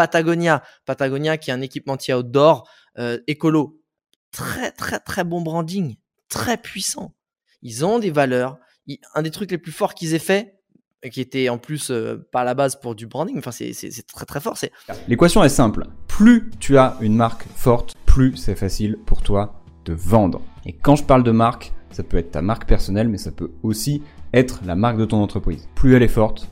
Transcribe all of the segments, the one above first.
Patagonia. Patagonia qui est un équipementier outdoor euh, écolo. Très, très, très bon branding. Très puissant. Ils ont des valeurs. un des trucs les plus forts qu'ils aient fait, qui était en plus euh, pas à la base pour du branding, enfin c'est très très fort. L'équation est simple. Plus tu as une marque forte, plus c'est facile pour toi de vendre. Et quand je parle de marque, ça peut être ta marque personnelle, mais ça peut aussi être la marque de ton entreprise. Plus elle est forte,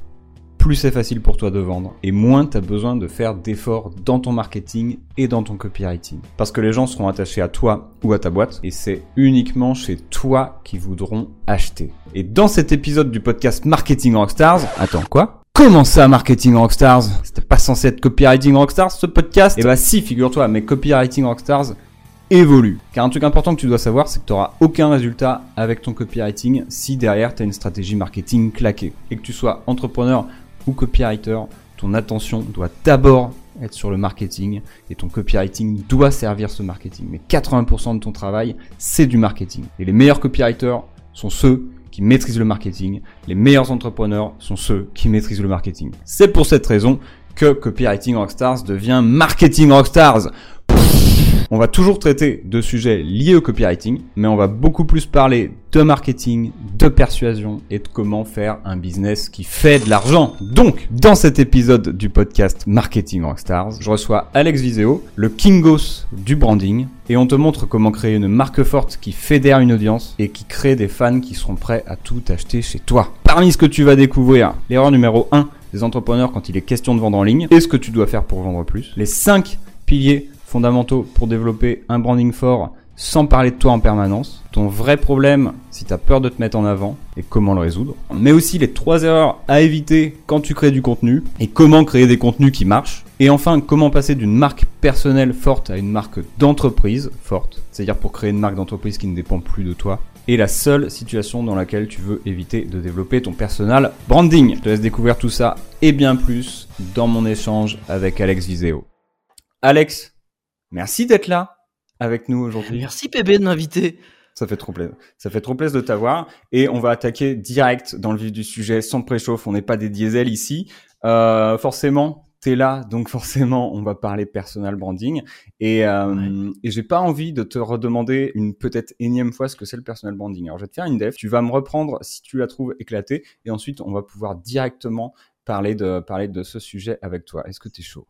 plus c'est facile pour toi de vendre et moins tu as besoin de faire d'efforts dans ton marketing et dans ton copywriting. Parce que les gens seront attachés à toi ou à ta boîte et c'est uniquement chez toi qu'ils voudront acheter. Et dans cet épisode du podcast Marketing Rockstars, attends quoi? Comment ça, Marketing Rockstars? C'était pas censé être Copywriting Rockstars ce podcast? Eh bah si, figure-toi, mais Copywriting Rockstars évolue. Car un truc important que tu dois savoir, c'est que tu n'auras aucun résultat avec ton copywriting si derrière tu as une stratégie marketing claquée. Et que tu sois entrepreneur ou copywriter, ton attention doit d'abord être sur le marketing et ton copywriting doit servir ce marketing. Mais 80% de ton travail, c'est du marketing. Et les meilleurs copywriters sont ceux qui maîtrisent le marketing. Les meilleurs entrepreneurs sont ceux qui maîtrisent le marketing. C'est pour cette raison que Copywriting Rockstars devient Marketing Rockstars. On va toujours traiter de sujets liés au copywriting, mais on va beaucoup plus parler de marketing, de persuasion et de comment faire un business qui fait de l'argent. Donc, dans cet épisode du podcast Marketing Rockstars, je reçois Alex Viseo, le Kingos du branding, et on te montre comment créer une marque forte qui fédère une audience et qui crée des fans qui seront prêts à tout acheter chez toi. Parmi ce que tu vas découvrir, l'erreur numéro 1 des entrepreneurs quand il est question de vendre en ligne et ce que tu dois faire pour vendre plus, les 5 piliers fondamentaux pour développer un branding fort sans parler de toi en permanence, ton vrai problème si tu as peur de te mettre en avant et comment le résoudre, mais aussi les trois erreurs à éviter quand tu crées du contenu et comment créer des contenus qui marchent, et enfin comment passer d'une marque personnelle forte à une marque d'entreprise forte, c'est-à-dire pour créer une marque d'entreprise qui ne dépend plus de toi, et la seule situation dans laquelle tu veux éviter de développer ton personal branding. Je te laisse découvrir tout ça et bien plus dans mon échange avec Alex Viseo. Alex, Merci d'être là avec nous aujourd'hui. Merci PB de m'inviter. Ça fait trop plaisir. Ça fait trop plaisir de t'avoir. Et on va attaquer direct dans le vif du sujet, sans préchauffe. On n'est pas des diesels ici. Euh, forcément, t'es là, donc forcément, on va parler personal branding. Et, euh, et j'ai pas envie de te redemander une peut-être énième fois ce que c'est le personal branding. Alors, je vais te faire une def. Tu vas me reprendre si tu la trouves éclatée. Et ensuite, on va pouvoir directement parler de, parler de ce sujet avec toi. Est-ce que tu es chaud?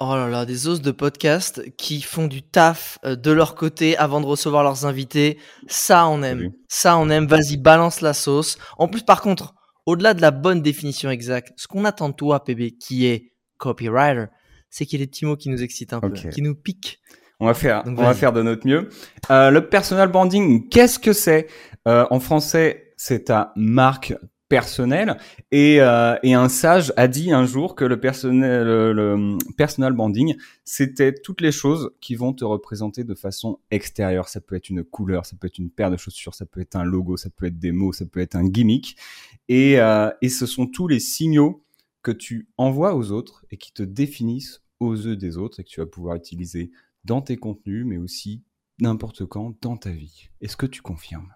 Oh là là, des os de podcast qui font du taf euh, de leur côté avant de recevoir leurs invités. Ça, on aime. Ça, on aime. Vas-y, balance la sauce. En plus, par contre, au-delà de la bonne définition exacte, ce qu'on attend de toi, PB, qui est copywriter, c'est qu'il y ait des petits mots qui nous excitent un peu, qui nous piquent. On va faire, on va faire de notre mieux. Euh, le personal branding, qu'est-ce que c'est? Euh, En français, c'est ta marque personnel. Et, euh, et, un sage a dit un jour que le, personnel, le, personal branding, c'était toutes les choses qui vont te représenter de façon extérieure. Ça peut être une couleur, ça peut être une paire de chaussures, ça peut être un logo, ça peut être des mots, ça peut être un gimmick. Et, euh, et ce sont tous les signaux que tu envoies aux autres et qui te définissent aux yeux des autres et que tu vas pouvoir utiliser dans tes contenus, mais aussi n'importe quand dans ta vie. Est-ce que tu confirmes?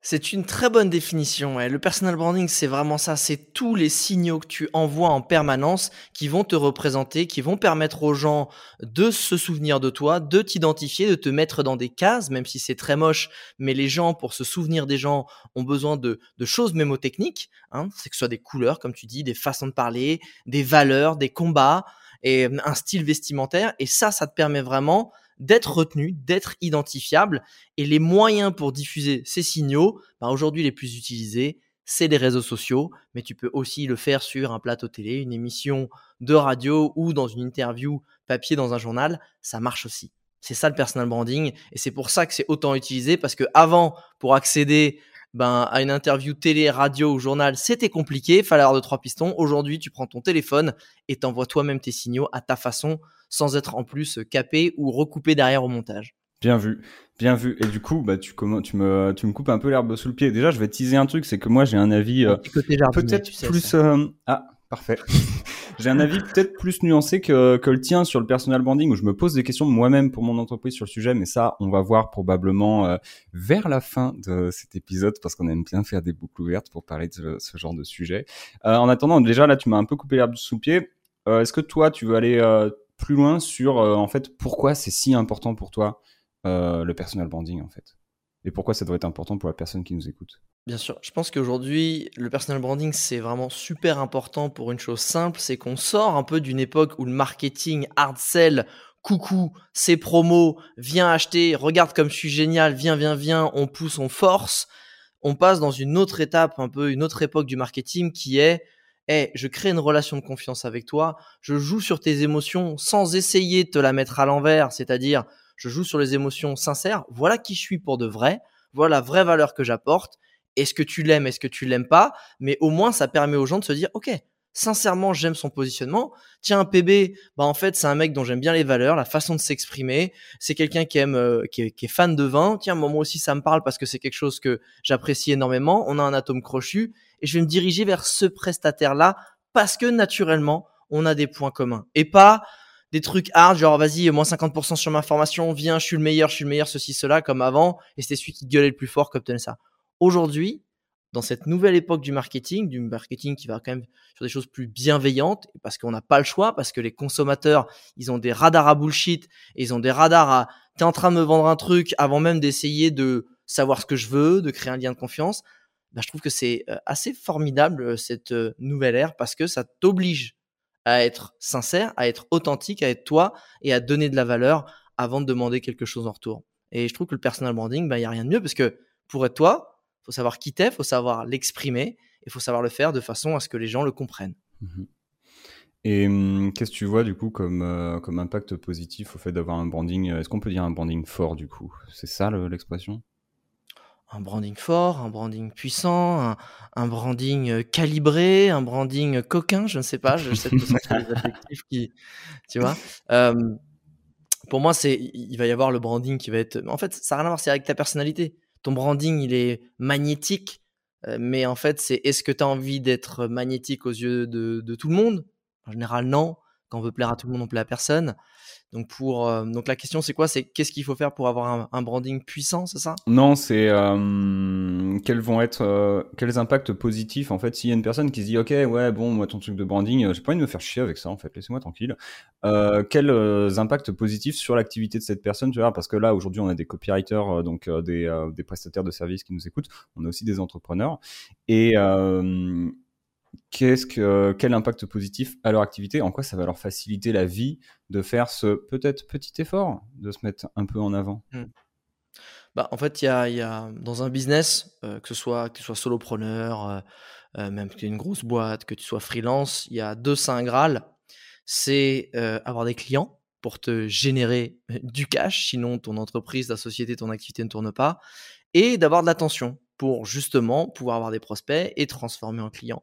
C'est une très bonne définition. Le personal branding, c'est vraiment ça. C'est tous les signaux que tu envoies en permanence qui vont te représenter, qui vont permettre aux gens de se souvenir de toi, de t'identifier, de te mettre dans des cases, même si c'est très moche. Mais les gens, pour se souvenir des gens, ont besoin de, choses mémotechniques. Hein. C'est que ce soit des couleurs, comme tu dis, des façons de parler, des valeurs, des combats et un style vestimentaire. Et ça, ça te permet vraiment d'être retenu, d'être identifiable. Et les moyens pour diffuser ces signaux, bah, aujourd'hui les plus utilisés, c'est les réseaux sociaux, mais tu peux aussi le faire sur un plateau télé, une émission de radio ou dans une interview papier dans un journal, ça marche aussi. C'est ça le personal branding et c'est pour ça que c'est autant utilisé parce que avant, pour accéder ben, à une interview télé, radio ou journal, c'était compliqué, fallait avoir de trois pistons. Aujourd'hui, tu prends ton téléphone et t'envoies toi-même tes signaux à ta façon sans être en plus capé ou recoupé derrière au montage. Bien vu, bien vu. Et du coup, bah, tu, tu, me, tu me coupes un peu l'herbe sous le pied. Déjà, je vais teaser un truc, c'est que moi, j'ai un avis euh, peut-être plus... Euh, ah, parfait. j'ai un avis peut-être plus nuancé que, que le tien sur le personal branding, où je me pose des questions moi-même pour mon entreprise sur le sujet, mais ça, on va voir probablement euh, vers la fin de cet épisode, parce qu'on aime bien faire des boucles ouvertes pour parler de ce, genre de sujet. en attendant, déjà, là, tu m'as un peu coupé l'herbe sous le pied euh, est-ce que toi, tu veux aller euh, plus loin sur en fait pourquoi c'est si important pour toi le personal branding en fait? Et pourquoi ça doit être important pour la personne qui nous écoute? Bien sûr, je pense qu'aujourd'hui, le personal branding, c'est vraiment super important pour une chose simple, c'est qu'on sort un peu d'une époque où le marketing hard sell, coucou, c'est promo, viens acheter, regarde comme je suis génial, viens, viens, viens, on pousse, on force. On passe dans une autre étape, un peu une autre époque du marketing qui est, hey, je crée une relation de confiance avec toi, je joue sur tes émotions sans essayer de te la mettre à l'envers, c'est-à-dire, je joue sur les émotions sincères, voilà qui je suis pour de vrai, voilà la vraie valeur que j'apporte, est-ce que tu l'aimes, est-ce que tu l'aimes pas, mais au moins ça permet aux gens de se dire, ok, sincèrement, j'aime son positionnement. Tiens, un PB, bah en fait, c'est un mec dont j'aime bien les valeurs, la façon de s'exprimer. C'est quelqu'un qui aime, euh, qui, est, fan de vin. Tiens, moi, aussi, ça me parle parce que c'est quelque chose que j'apprécie énormément. On a un atome crochu et je vais me diriger vers ce prestataire-là parce que naturellement, on a des points communs et pas des trucs hard, genre vas-y, moins 50% sur ma formation, viens, je suis le meilleur, je suis le meilleur, ceci, cela, comme avant, et c'était celui qui gueulait le plus fort qui obtenait ça. Aujourd'hui, dans cette nouvelle époque du marketing, du marketing qui va quand même sur des choses plus bienveillantes, parce qu'on n'a pas le choix, parce que les consommateurs, ils ont des radars à bullshit, ils ont des radars à t'es en train de me vendre un truc avant même d'essayer de savoir ce que je veux, de créer un lien de confiance. Ben, je trouve que c'est euh, assez formidable euh, cette euh, nouvelle ère parce que ça t'oblige à être sincère, à être authentique, à être toi et à donner de la valeur avant de demander quelque chose en retour. Et je trouve que le personal branding, ben, il n'y a rien de mieux parce que pour être toi, faut savoir qui t'es, faut savoir l'exprimer et faut savoir le faire de façon à ce que les gens le comprennent. Mhm. Et hum, qu'est-ce que tu vois du coup comme, euh, comme impact positif au fait d'avoir un branding euh, Est-ce qu'on peut dire un branding fort du coup? C'est ça l'expression? Un branding fort, un branding puissant, un, branding euh, calibré, un branding coquin, je ne sais pas, je sais sont des adjectifs qui, tu vois. pour moi, c'est, il va y avoir le branding qui va être, en fait, ça n'a rien à voir, c'est avec ta personnalité branding, il est magnétique, euh, mais en fait, c'est est-ce que tu as envie d'être magnétique aux yeux de, de, tout le monde? En général, non. Quand on veut plaire à tout le monde, on plaît à personne. Donc, pour, euh, donc la question, c'est quoi? C'est qu'est-ce qu'il faut faire pour avoir un, branding puissant, c'est ça? Non, c'est euh, quels vont être euh, quels impacts positifs en fait s'il y a une personne qui se dit ok ouais bon moi ton truc de branding j'ai pas envie de me faire chier avec ça en fait laissez-moi tranquille. quels impacts positifs sur l'activité de cette personne tu vois? Parce que là aujourd'hui on a des copywriters donc des, des prestataires de services qui nous écoutent, on a aussi des entrepreneurs. Et que, quel impact positif à leur activité, en quoi ça va leur faciliter la vie de faire ce peut-être petit effort, de se mettre un peu en avant? Mmh. bah, En fait, y a, dans un business, euh, que, ce soit, que tu sois solopreneur, euh, euh, même que tu aies une grosse boîte, que tu sois freelance, il y a deux saints Graal. C'est avoir des clients pour te générer du cash, sinon ton entreprise, ta société, ton activité ne tourne pas, et d'avoir de l'attention pour justement pouvoir avoir des prospects et transformer en clients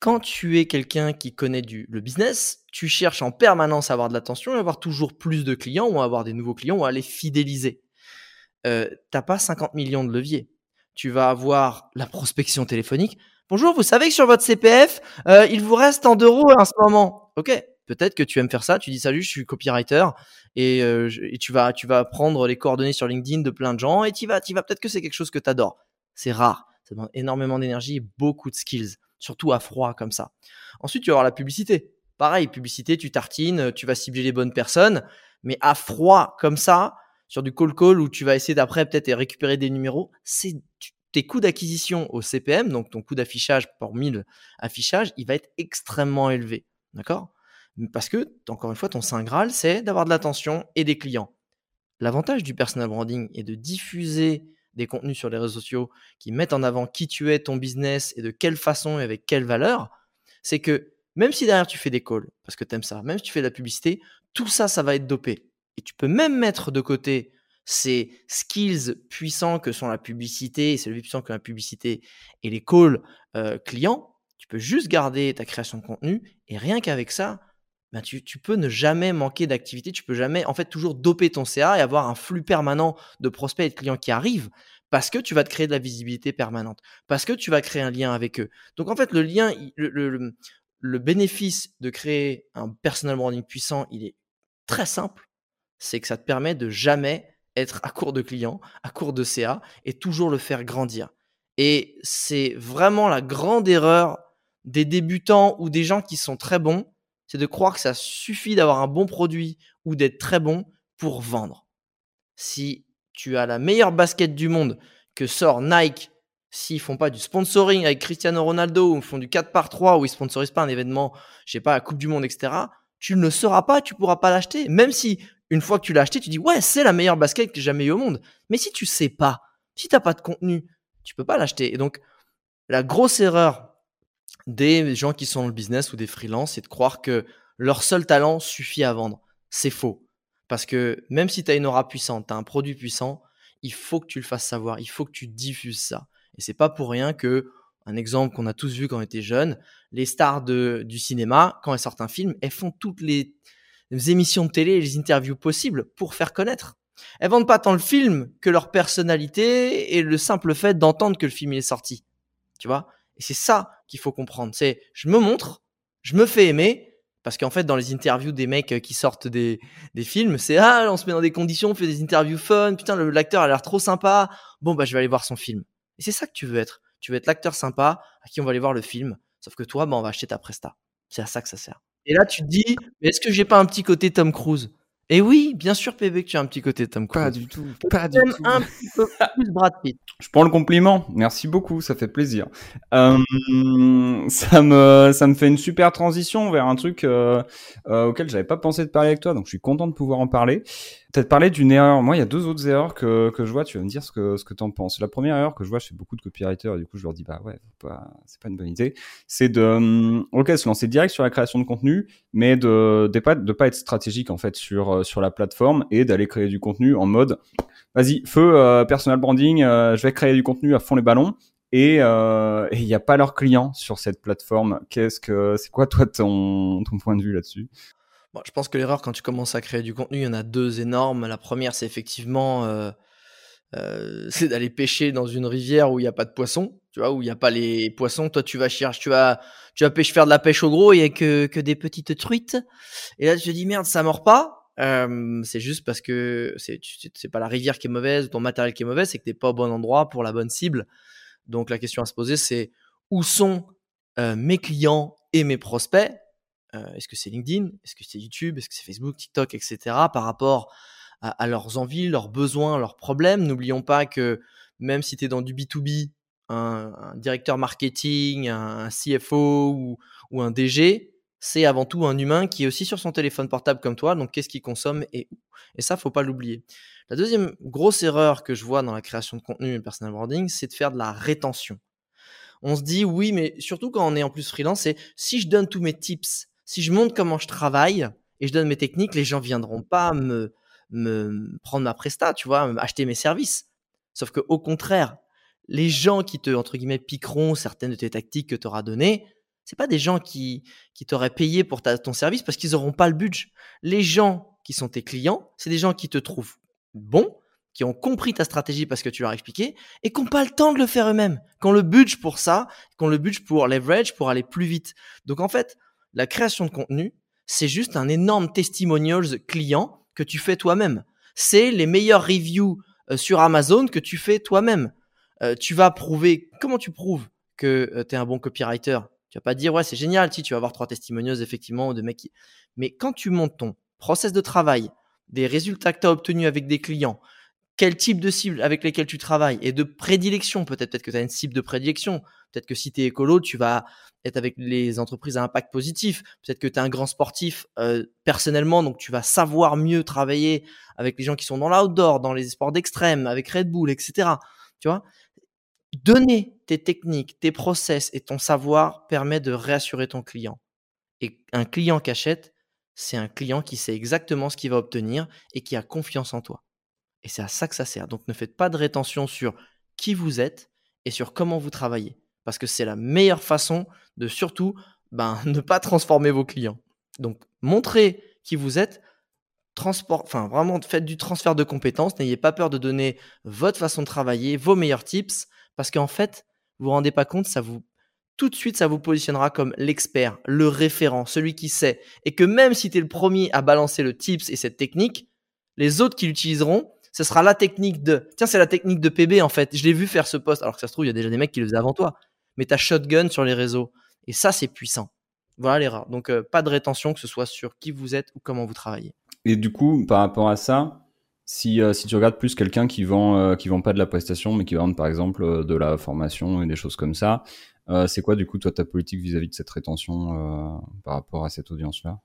quand tu es quelqu'un qui connaît du, le business, tu cherches en permanence à avoir de l'attention et avoir toujours plus de clients ou à avoir des nouveaux clients ou à les fidéliser. Euh, t'as pas 50 millions de leviers. Tu vas avoir la prospection téléphonique. Bonjour, vous savez que sur votre CPF, euh, il vous reste en euros en ce moment. Ok, peut-être que tu aimes faire ça. Tu dis salut, je suis copywriter et, euh, tu vas tu vas prendre les coordonnées sur LinkedIn de plein de gens et tu vas tu vas peut-être que c'est quelque chose que tu adores. C'est rare, ça demande énormément d'énergie et beaucoup de skills surtout à froid comme ça. Ensuite, tu vas avoir la publicité. Pareil, publicité, tu tartines, tu vas cibler les bonnes personnes, mais à froid comme ça, sur du call call où tu vas essayer d'après peut-être récupérer des numéros, c'est tes coûts d'acquisition au CPM, donc ton coût d'affichage pour 1000 affichages, il va être extrêmement élevé. D'accord? Parce que, encore une fois, ton Saint Graal, c'est d'avoir de l'attention et des clients. L'avantage du personal branding est de diffuser des contenus sur les réseaux sociaux qui mettent en avant qui tu es, ton business et de quelle façon et avec quelle valeur, c'est que même si derrière tu fais des calls, parce que tu aimes ça, même si tu fais de la publicité, tout ça, ça va être dopé. Et tu peux même mettre de côté ces skills puissants que sont la publicité, et c'est le puissant que la publicité et les calls euh, clients. Tu peux juste garder ta création de contenu et rien qu'avec ça, ben tu, peux ne jamais manquer d'activité, tu peux jamais en fait toujours doper ton CA et avoir un flux permanent de prospects et de clients qui arrivent parce que tu vas te créer de la visibilité permanente, parce que tu vas créer un lien avec eux. Donc en fait le lien, le, le, le bénéfice de créer un personal branding puissant, il est très simple, c'est que ça te permet de jamais être à court de clients, à court de CA et toujours le faire grandir. Et c'est vraiment la grande erreur des débutants ou des gens qui sont très bons, c'est de croire que ça suffit d'avoir un bon produit ou d'être très bon pour vendre. Si tu as la meilleure basket du monde que sort Nike, s'ils font pas du sponsoring avec Cristiano Ronaldo ou font du 4 par 3 ou ils sponsorisent pas un événement, je sais pas, la Coupe du Monde, etc., tu ne le sauras pas, tu pourras pas l'acheter. Même si une fois que tu l'as acheté, tu dis ouais, c'est la meilleure basket que j'ai jamais eu au monde. Mais si tu sais pas, si t'as pas de contenu, tu peux pas l'acheter. Et donc, la grosse erreur des gens qui sont dans le business ou des freelances, c'est de croire que leur seul talent suffit à vendre. C'est faux. Parce que même si tu as une aura puissante, tu as un produit puissant, il faut que tu le fasses savoir, il faut que tu diffuses ça. Et c'est pas pour rien que, un exemple qu'on a tous vu quand on était jeunes, les stars de, du cinéma, quand elles sortent un film, elles font toutes les, émissions de télé et les interviews possibles pour faire connaître. Elles vendent pas tant le film que leur personnalité et le simple fait d'entendre que le film est sorti. Tu vois? Et c'est ça qu'il faut comprendre. C'est je me montre, je me fais aimer, parce qu'en fait, dans les interviews des mecs qui sortent des, des films, c'est ah, on se met dans des conditions, on fait des interviews fun, putain, l'acteur a l'air trop sympa. Bon, bah, je vais aller voir son film. Et c'est ça que tu veux être. Tu veux être l'acteur sympa à qui on va aller voir le film. Sauf que toi, bah, on va acheter ta presta. C'est à ça que ça sert. Et là, tu te dis, mais est-ce que j'ai pas un petit côté Tom Cruise? Et oui, bien sûr, PB, que tu as un petit côté Tom Cruise. Pas du tout. Pas du tout. un petit peu plus Brad Pitt. Je prends le compliment. Merci beaucoup, ça fait plaisir. Euh, ça me ça me fait une super transition vers un truc euh, euh, auquel j'avais pas pensé de parler avec toi, donc je suis content de pouvoir en parler. Peut-être parler d'une erreur. Moi, il y a deux autres erreurs que, que je vois. Tu vas me dire ce que ce que t'en penses. La première erreur que je vois, fais beaucoup de copywriters et du coup, je leur dis bah ouais, c'est pas une bonne idée. C'est de hum, ok se lancer direct sur la création de contenu, mais de de pas de pas être stratégique en fait sur euh, sur la plateforme et d'aller créer du contenu en mode vas-y feu euh, personal branding, euh, je vais créer du contenu à fond les ballons et il n'y a pas leurs clients sur cette plateforme. Qu'est-ce que c'est quoi toi ton ton point de vue là-dessus? Je pense que l'erreur quand tu commences à créer du contenu, il y en a deux énormes. La première, c'est effectivement euh, euh, c'est d'aller pêcher dans une rivière où il n'y a pas de poissons, tu vois, où il n'y a pas les poissons. Toi, tu vas chercher, tu vas, tu vas pêcher, faire de la pêche au gros, il n'y a que, que des petites truites. Et là, tu te dis merde, ça mord pas. Euh, c'est juste parce que c'est, c'est pas la rivière qui est mauvaise, ton matériel qui est mauvais, c'est que t'es pas au bon endroit pour la bonne cible. Donc la question à se poser, c'est où sont mes clients et mes prospects? Euh, est-ce que c'est LinkedIn? Est-ce que c'est YouTube? Est-ce que c'est Facebook, TikTok, etc. par rapport à, leurs envies, leurs besoins, leurs problèmes? N'oublions pas que même si tu es dans du B2B, un, directeur marketing, un, CFO ou, un DG, c'est avant tout un humain qui est aussi sur son téléphone portable comme toi. Donc, qu'est-ce qu'il consomme et où? Et ça, faut pas l'oublier. La deuxième grosse erreur que je vois dans la création de contenu et personal branding, c'est de faire de la rétention. On se dit oui, mais surtout quand on est en plus freelance, c'est si je donne tous mes tips, si je montre comment je travaille et je donne mes techniques, les gens viendront pas me, me prendre ma presta, tu vois, acheter mes services. Sauf que au contraire, les gens qui te entre guillemets piqueront certaines de tes tactiques que tu auras données, c'est pas des gens qui qui t'auraient payé pour ton service parce qu'ils auront pas le budget. Les gens qui sont tes clients, c'est des gens qui te trouvent bon, qui ont compris ta stratégie parce que tu leur as expliqué et qui n'ont pas le temps de le faire eux-mêmes, qui ont le budget pour ça, qui ont le budget pour leverage, pour aller plus vite. Donc en fait, la création de contenu, c'est juste un énorme testimonials client que tu fais toi-même. C'est les meilleurs reviews euh, sur Amazon que tu fais toi-même. Euh, tu vas prouver, comment tu prouves que euh, tu es un bon copywriter? Tu vas pas dire, ouais, c'est génial, si tu vas avoir trois testimonials, effectivement, de mecs qui... Mais quand tu montes ton process de travail, des résultats que tu as obtenus avec des clients, quel type de cible avec lesquelles tu travailles et de prédilection, peut-être peut-être que tu as une cible de prédilection, peut-être que si tu es écolo, tu vas être avec les entreprises à impact positif. Peut-être que tu es un grand sportif euh, personnellement, donc tu vas savoir mieux travailler avec les gens qui sont dans l'outdoor, dans les sports d'extrême, avec Red Bull, etc. Tu vois? Donner tes techniques, tes process et ton savoir permet de réassurer ton client. Et un client qui achète, c'est un client qui sait exactement ce qu'il va obtenir et qui a confiance en toi. Et c'est à ça que ça sert. Donc ne faites pas de rétention sur qui vous êtes et sur comment vous travaillez parce que c'est la meilleure façon de surtout ben, ne pas transformer vos clients. Donc, montrez qui vous êtes, transport, enfin vraiment faites du transfert de compétences, n'ayez pas peur de donner votre façon de travailler, vos meilleurs tips, parce qu'en fait, vous vous rendez pas compte, ça vous tout de suite, ça vous positionnera comme l'expert, le référent, celui qui sait, et que même si tu es le premier à balancer le tips et cette technique, les autres qui l'utiliseront, ce sera la technique de, tiens, c'est la technique de PB en fait. Je l'ai vu faire ce poste, alors que ça se trouve, il y a déjà des mecs qui le faisaient avant toi mais tu as shotgun sur les réseaux. Et ça, c'est puissant. Voilà l'erreur. Donc, pas de rétention, que ce soit sur qui vous êtes ou comment vous travaillez. Et du coup, par rapport à ça, si, si tu regardes plus quelqu'un qui vend qui vend pas de la prestation, mais qui vend par exemple de la formation et des choses comme ça, c'est quoi du coup toi ta politique vis-à-vis -vis de cette rétention par rapport à cette audience-là?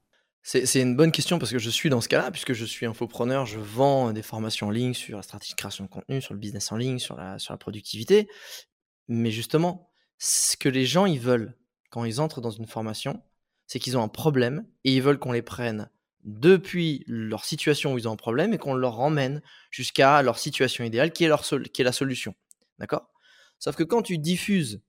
C'est une bonne question parce que je suis dans ce cas-là, puisque je suis infopreneur, je vends des formations en ligne sur la stratégie de création de contenu, sur le business en ligne, sur la, sur la productivité. Mais justement, ce que les gens ils veulent quand ils entrent dans une formation, c'est qu'ils ont un problème et ils veulent qu'on les prenne depuis leur situation où ils ont un problème et qu'on leur emmène jusqu'à leur situation idéale qui est, leur qui est la solution. D'accord? Sauf que quand tu diffuses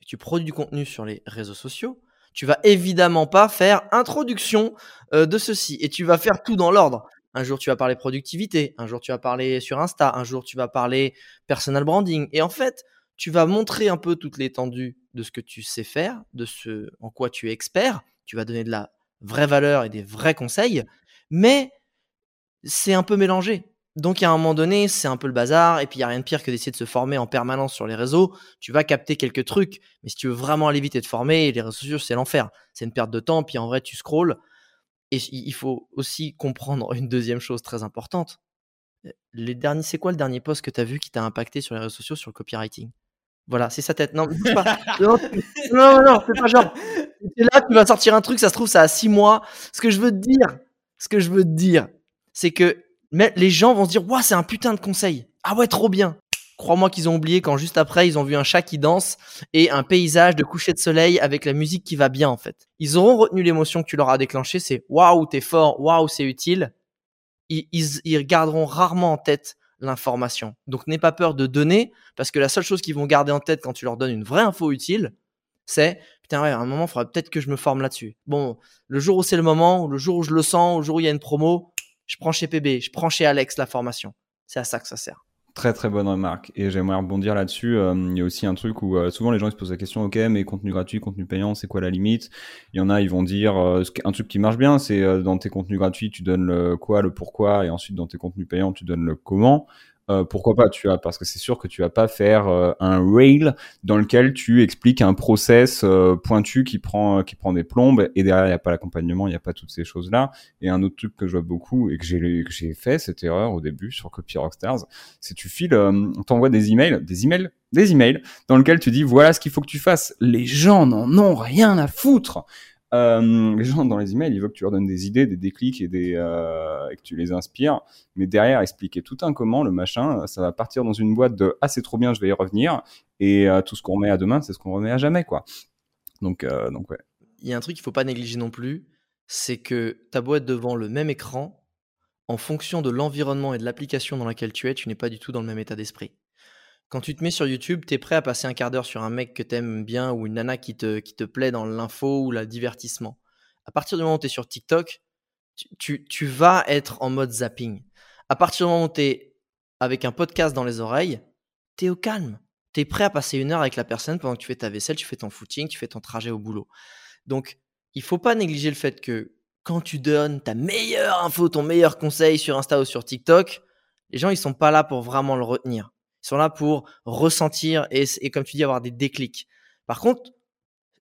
et tu produis du contenu sur les réseaux sociaux, tu vas évidemment pas faire introduction euh, de ceci et tu vas faire tout dans l'ordre. Un jour, tu vas parler productivité, un jour, tu vas parler sur Insta, un jour, tu vas parler personal branding. Et en fait, tu vas montrer un peu toute l'étendue de ce que tu sais faire, de ce en quoi tu es expert. Tu vas donner de la vraie valeur et des vrais conseils, mais c'est un peu mélangé. Donc, à un moment donné, c'est un peu le bazar. Et puis, il n'y a rien de pire que d'essayer de se former en permanence sur les réseaux. Tu vas capter quelques trucs. Mais si tu veux vraiment aller vite et te former, les réseaux sociaux, c'est l'enfer. C'est une perte de temps. Puis, en vrai, tu scrolls. Et il faut aussi comprendre une deuxième chose très importante. Les derniers, c'est quoi le dernier post que tu as vu qui t'a impacté sur les réseaux sociaux sur le copywriting? Voilà, c'est sa tête. Non, pas. non, non, non, c'est pas genre. C'est là, tu vas sortir un truc, ça se trouve, ça a six mois. Ce que je veux te dire, ce que je veux te dire, c'est que mais les gens vont se dire, waouh, c'est un putain de conseil. Ah ouais, trop bien. Crois-moi qu'ils ont oublié quand juste après, ils ont vu un chat qui danse et un paysage de coucher de soleil avec la musique qui va bien, en fait. Ils auront retenu l'émotion que tu leur as déclenchée, c'est waouh, t'es fort, waouh, c'est utile. Ils, ils, garderont rarement en tête l'information. Donc n'aie pas peur de donner, parce que la seule chose qu'ils vont garder en tête quand tu leur donnes une vraie info utile, c'est putain ouais, à un moment, il faudra peut-être que je me forme là-dessus. Bon, le jour où c'est le moment, le jour où je le sens, le jour où il y a une promo, je prends chez PB, je prends chez Alex la formation. C'est à ça que ça sert. Très très bonne remarque et j'aimerais rebondir là-dessus. Euh, il y a aussi un truc où euh, souvent les gens se posent la question, ok, mais contenu gratuit, contenu payant, c'est quoi la limite? Il y en a, ils vont dire euh, un truc qui marche bien, c'est dans tes contenus gratuits, tu donnes le quoi, le pourquoi, et ensuite dans tes contenus payants, tu donnes le comment. Euh, pourquoi pas, tu vois, parce que c'est sûr que tu vas pas faire euh, un rail dans lequel tu expliques un process euh, pointu qui prend des plombes et derrière il y a pas l'accompagnement, il y a pas toutes ces choses là. Et un autre truc que je vois beaucoup et que j'ai que j'ai fait cette erreur au début sur Copy Rockstars, c'est tu files, on t'envoie des emails, des emails, des emails dans lequel tu dis voilà ce qu'il faut que tu fasses. Les gens n'en ont rien à foutre. Euh, les gens dans les emails, ils veulent que tu leur donnes des idées, des déclics et, des, euh, et que tu les inspires. Mais derrière, expliquer tout un comment, le machin, ça va partir dans une boîte de ah c'est trop bien, je vais y revenir. Et euh, tout ce qu'on remet à demain, c'est ce qu'on remet à jamais, quoi. Donc, euh, donc ouais. Il y a un truc qu'il faut pas négliger non plus, c'est que ta boîte devant le même écran, en fonction de l'environnement et de l'application dans laquelle tu es, tu n'es pas du tout dans le même état d'esprit. Quand tu te mets sur YouTube, tu es prêt à passer un quart d'heure sur un mec que tu aimes bien ou une nana qui te, plaît dans l'info ou le divertissement. À partir du moment où tu es sur TikTok, tu, tu, vas être en mode zapping. À partir du moment où tu es avec un podcast dans les oreilles, tu es au calme. Tu es prêt à passer une heure avec la personne pendant que tu fais ta vaisselle, tu fais ton footing, tu fais ton trajet au boulot. Donc, il faut pas négliger le fait que quand tu donnes ta meilleure info, ton meilleur conseil sur Insta ou sur TikTok, les gens, ils sont pas là pour vraiment le retenir. Ils sont là pour ressentir et, et, comme tu dis, avoir des déclics. Par contre,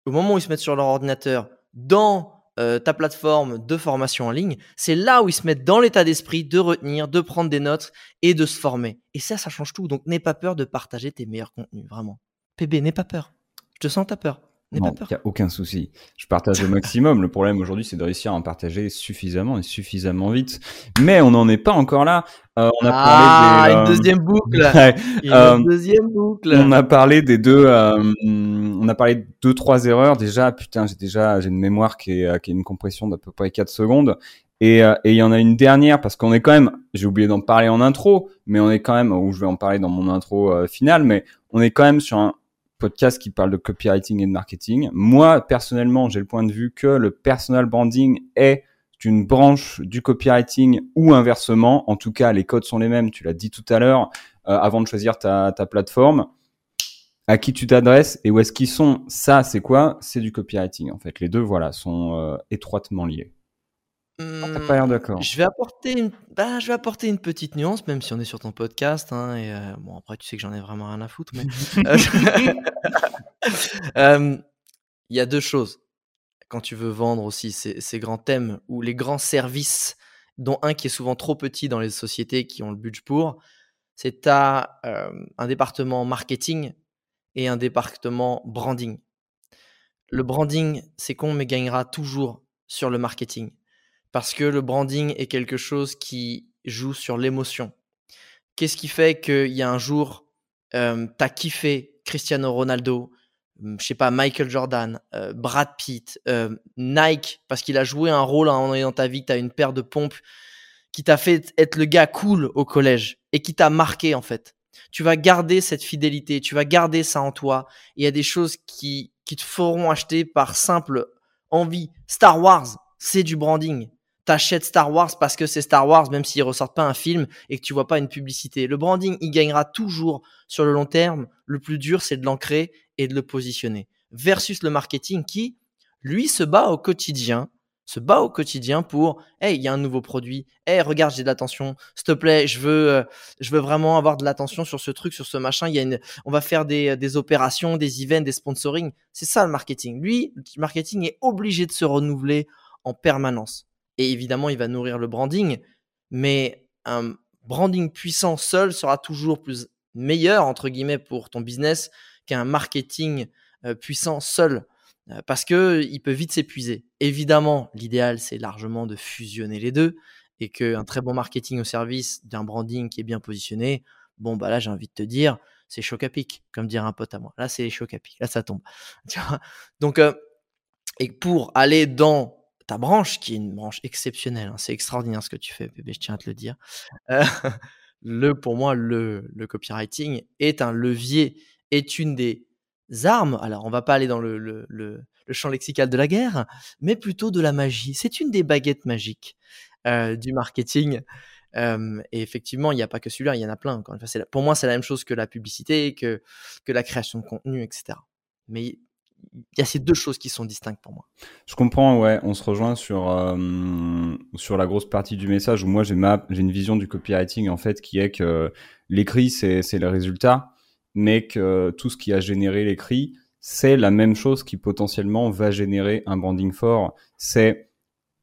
au moment où ils se mettent sur leur ordinateur, dans euh, ta plateforme de formation en ligne, c'est là où ils se mettent dans l'état d'esprit de retenir, de prendre des notes et de se former. Et ça, ça change tout. Donc, n'aie pas peur de partager tes meilleurs contenus, vraiment. PB, n'aie pas peur. Je te sens ta peur. Il n'y a aucun souci. Je partage au maximum. Le problème aujourd'hui, c'est de réussir à en partager suffisamment et suffisamment vite. Mais on n'en est pas encore là. Euh, on a ah, parlé des, une euh, deuxième boucle. une euh, deuxième boucle. On a parlé des deux. on a parlé de deux trois erreurs déjà. Putain, j'ai déjà j'ai une mémoire qui est qui est une compression d'à peu près 4 secondes. Et il y en a une dernière parce qu'on est quand même. J'ai oublié d'en parler en intro, mais on est quand même. Ou je vais en parler dans mon intro finale, mais on est quand même sur un podcast qui parle de copywriting et de marketing. Moi, personnellement, j'ai le point de vue que le personal branding est une branche du copywriting ou inversement. En tout cas, les codes sont les mêmes. Tu l'as dit tout à l'heure, euh, avant de choisir ta, plateforme. À qui tu t'adresses et où est-ce qu'ils sont Ça, c'est quoi? C'est du copywriting en fait. Les deux, voilà, sont euh, étroitement liés. Mmh, d'accord. Je vais apporter une, bah, je vais apporter une petite nuance, même si on est sur ton podcast. Hein, et euh, bon, après, tu sais que j'en ai vraiment rien à foutre, mais euh, euh, il y a deux choses. quand tu veux vendre aussi ces, grands thèmes ou les grands services, dont un qui est souvent trop petit dans les sociétés qui ont le budget pour, c'est à euh, un département marketing et un département branding. Le branding, c'est con, mais gagnera toujours sur le marketing. Parce que le branding est quelque chose qui joue sur l'émotion. Qu'est-ce qui fait qu'il y a un jour, euh, tu as kiffé Cristiano Ronaldo, je sais pas, Michael Jordan, Brad Pitt, Nike, parce qu'il a joué un rôle dans ta vie, tu as une paire de pompes qui t'a fait être le gars cool au collège et qui t'a marqué en fait. Tu vas garder cette fidélité, tu vas garder ça en toi. Il y a des choses qui, qui te feront acheter par simple envie. Star Wars, c'est du branding t'achètes Star Wars parce que c'est Star Wars, même s'ils ressortent pas un film et que tu vois pas une publicité. Le branding, il gagnera toujours sur le long terme. Le plus dur, c'est de l'ancrer et de le positionner. Versus le marketing qui, lui, se bat au quotidien, se bat au quotidien pour, hey, il y a un nouveau produit, hey, regarde, j'ai de l'attention, s'il te plaît, je veux, euh, je veux vraiment avoir de l'attention sur ce truc, sur ce machin. Il y a une, on va faire des, des opérations, des events, des sponsoring. C'est ça le marketing. Lui, le marketing est obligé de se renouveler en permanence. Et évidemment, il va nourrir le branding, mais un branding puissant seul sera toujours plus meilleur, entre guillemets, pour ton business qu'un marketing euh, puissant seul, euh, parce que il peut vite s'épuiser. Évidemment, l'idéal, c'est largement de fusionner les deux, et qu'un très bon marketing au service d'un branding qui est bien positionné, bon, bah là, j'ai envie de te dire, c'est choc à pic, comme dirait un pote à moi. Là, c'est choc à pic, là, ça tombe. Donc, euh, et pour aller dans ta branche, qui est une branche exceptionnelle, hein, c'est extraordinaire ce que tu fais, bébé, je tiens à te le dire. Euh, le, pour moi, le, le, copywriting est un levier, est une des armes. Alors, on va pas aller dans le, le, le, champ lexical de la guerre, mais plutôt de la magie. C'est une des baguettes magiques euh, du marketing. Euh, et effectivement, il n'y a pas que celui-là, il y en a plein. Pour moi, c'est la même chose que la publicité, que, que la création de contenu, etc. Mais il y a ces deux choses qui sont distinctes pour moi. Je comprends, ouais, on se rejoint sur, euh, sur la grosse partie du message où moi j'ai j'ai une vision du copywriting en fait qui est que l'écrit c'est, c'est le résultat, mais que tout ce qui a généré l'écrit c'est la même chose qui potentiellement va générer un branding fort. C'est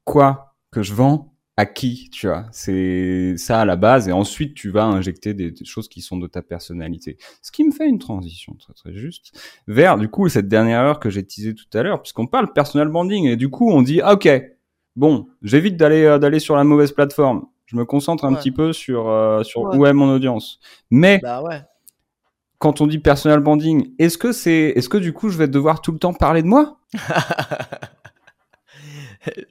quoi que je vends à qui, tu vois. C'est ça à la base, et ensuite tu vas injecter des, choses qui sont de ta personnalité. Ce qui me fait une transition très très juste vers du coup cette dernière heure que j'ai teasé tout à l'heure, puisqu'on parle personal branding, et du coup on dit ah, ok, bon, j'évite d'aller euh, d'aller sur la mauvaise plateforme. Je me concentre un petit peu sur euh, sur où est mon audience. Mais bah ouais. quand on dit personal branding, est-ce que c'est est-ce que du coup je vais devoir tout le temps parler de moi?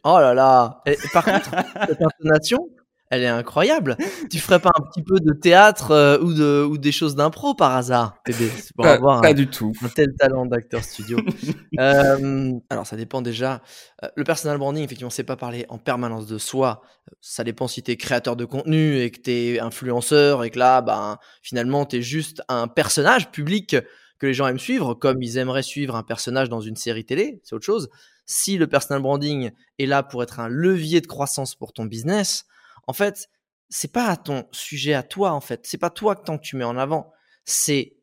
Oh là là Par contre, cette intonation, elle est incroyable. Tu ferais pas un petit peu de théâtre euh, ou, de, ou des choses d'impro par hasard, pour pas, avoir un, du tout. un tel talent d'acteur studio. euh, alors, ça dépend déjà. Euh, le personal branding, effectivement, c'est pas parler en permanence de soi. Ça dépend si tu es créateur de contenu et que tu es influenceur et que là, ben, finalement, tu es juste un personnage public que les gens aiment suivre, comme ils aimeraient suivre un personnage dans une série télé, c'est autre chose. Si le personal branding est là pour être un levier de croissance pour ton business, en fait, c'est pas ton sujet à toi, en fait. C'est pas toi que tu mets en avant. C'est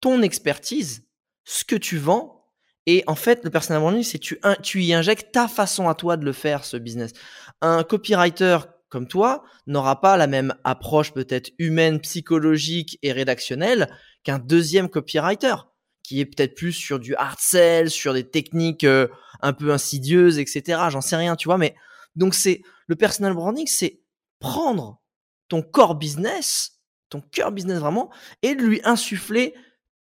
ton expertise, ce que tu vends. Et en fait, le personal branding, c'est tu, tu y injectes ta façon à toi de le faire, ce business. Un copywriter comme toi n'aura pas la même approche peut-être humaine, psychologique et rédactionnelle qu'un deuxième copywriter qui est peut-être plus sur du hard sell, sur des techniques euh, un peu insidieuses, etc. J'en sais rien, tu vois. Mais donc c'est le personal branding, c'est prendre ton core business, ton cœur business vraiment, et lui insuffler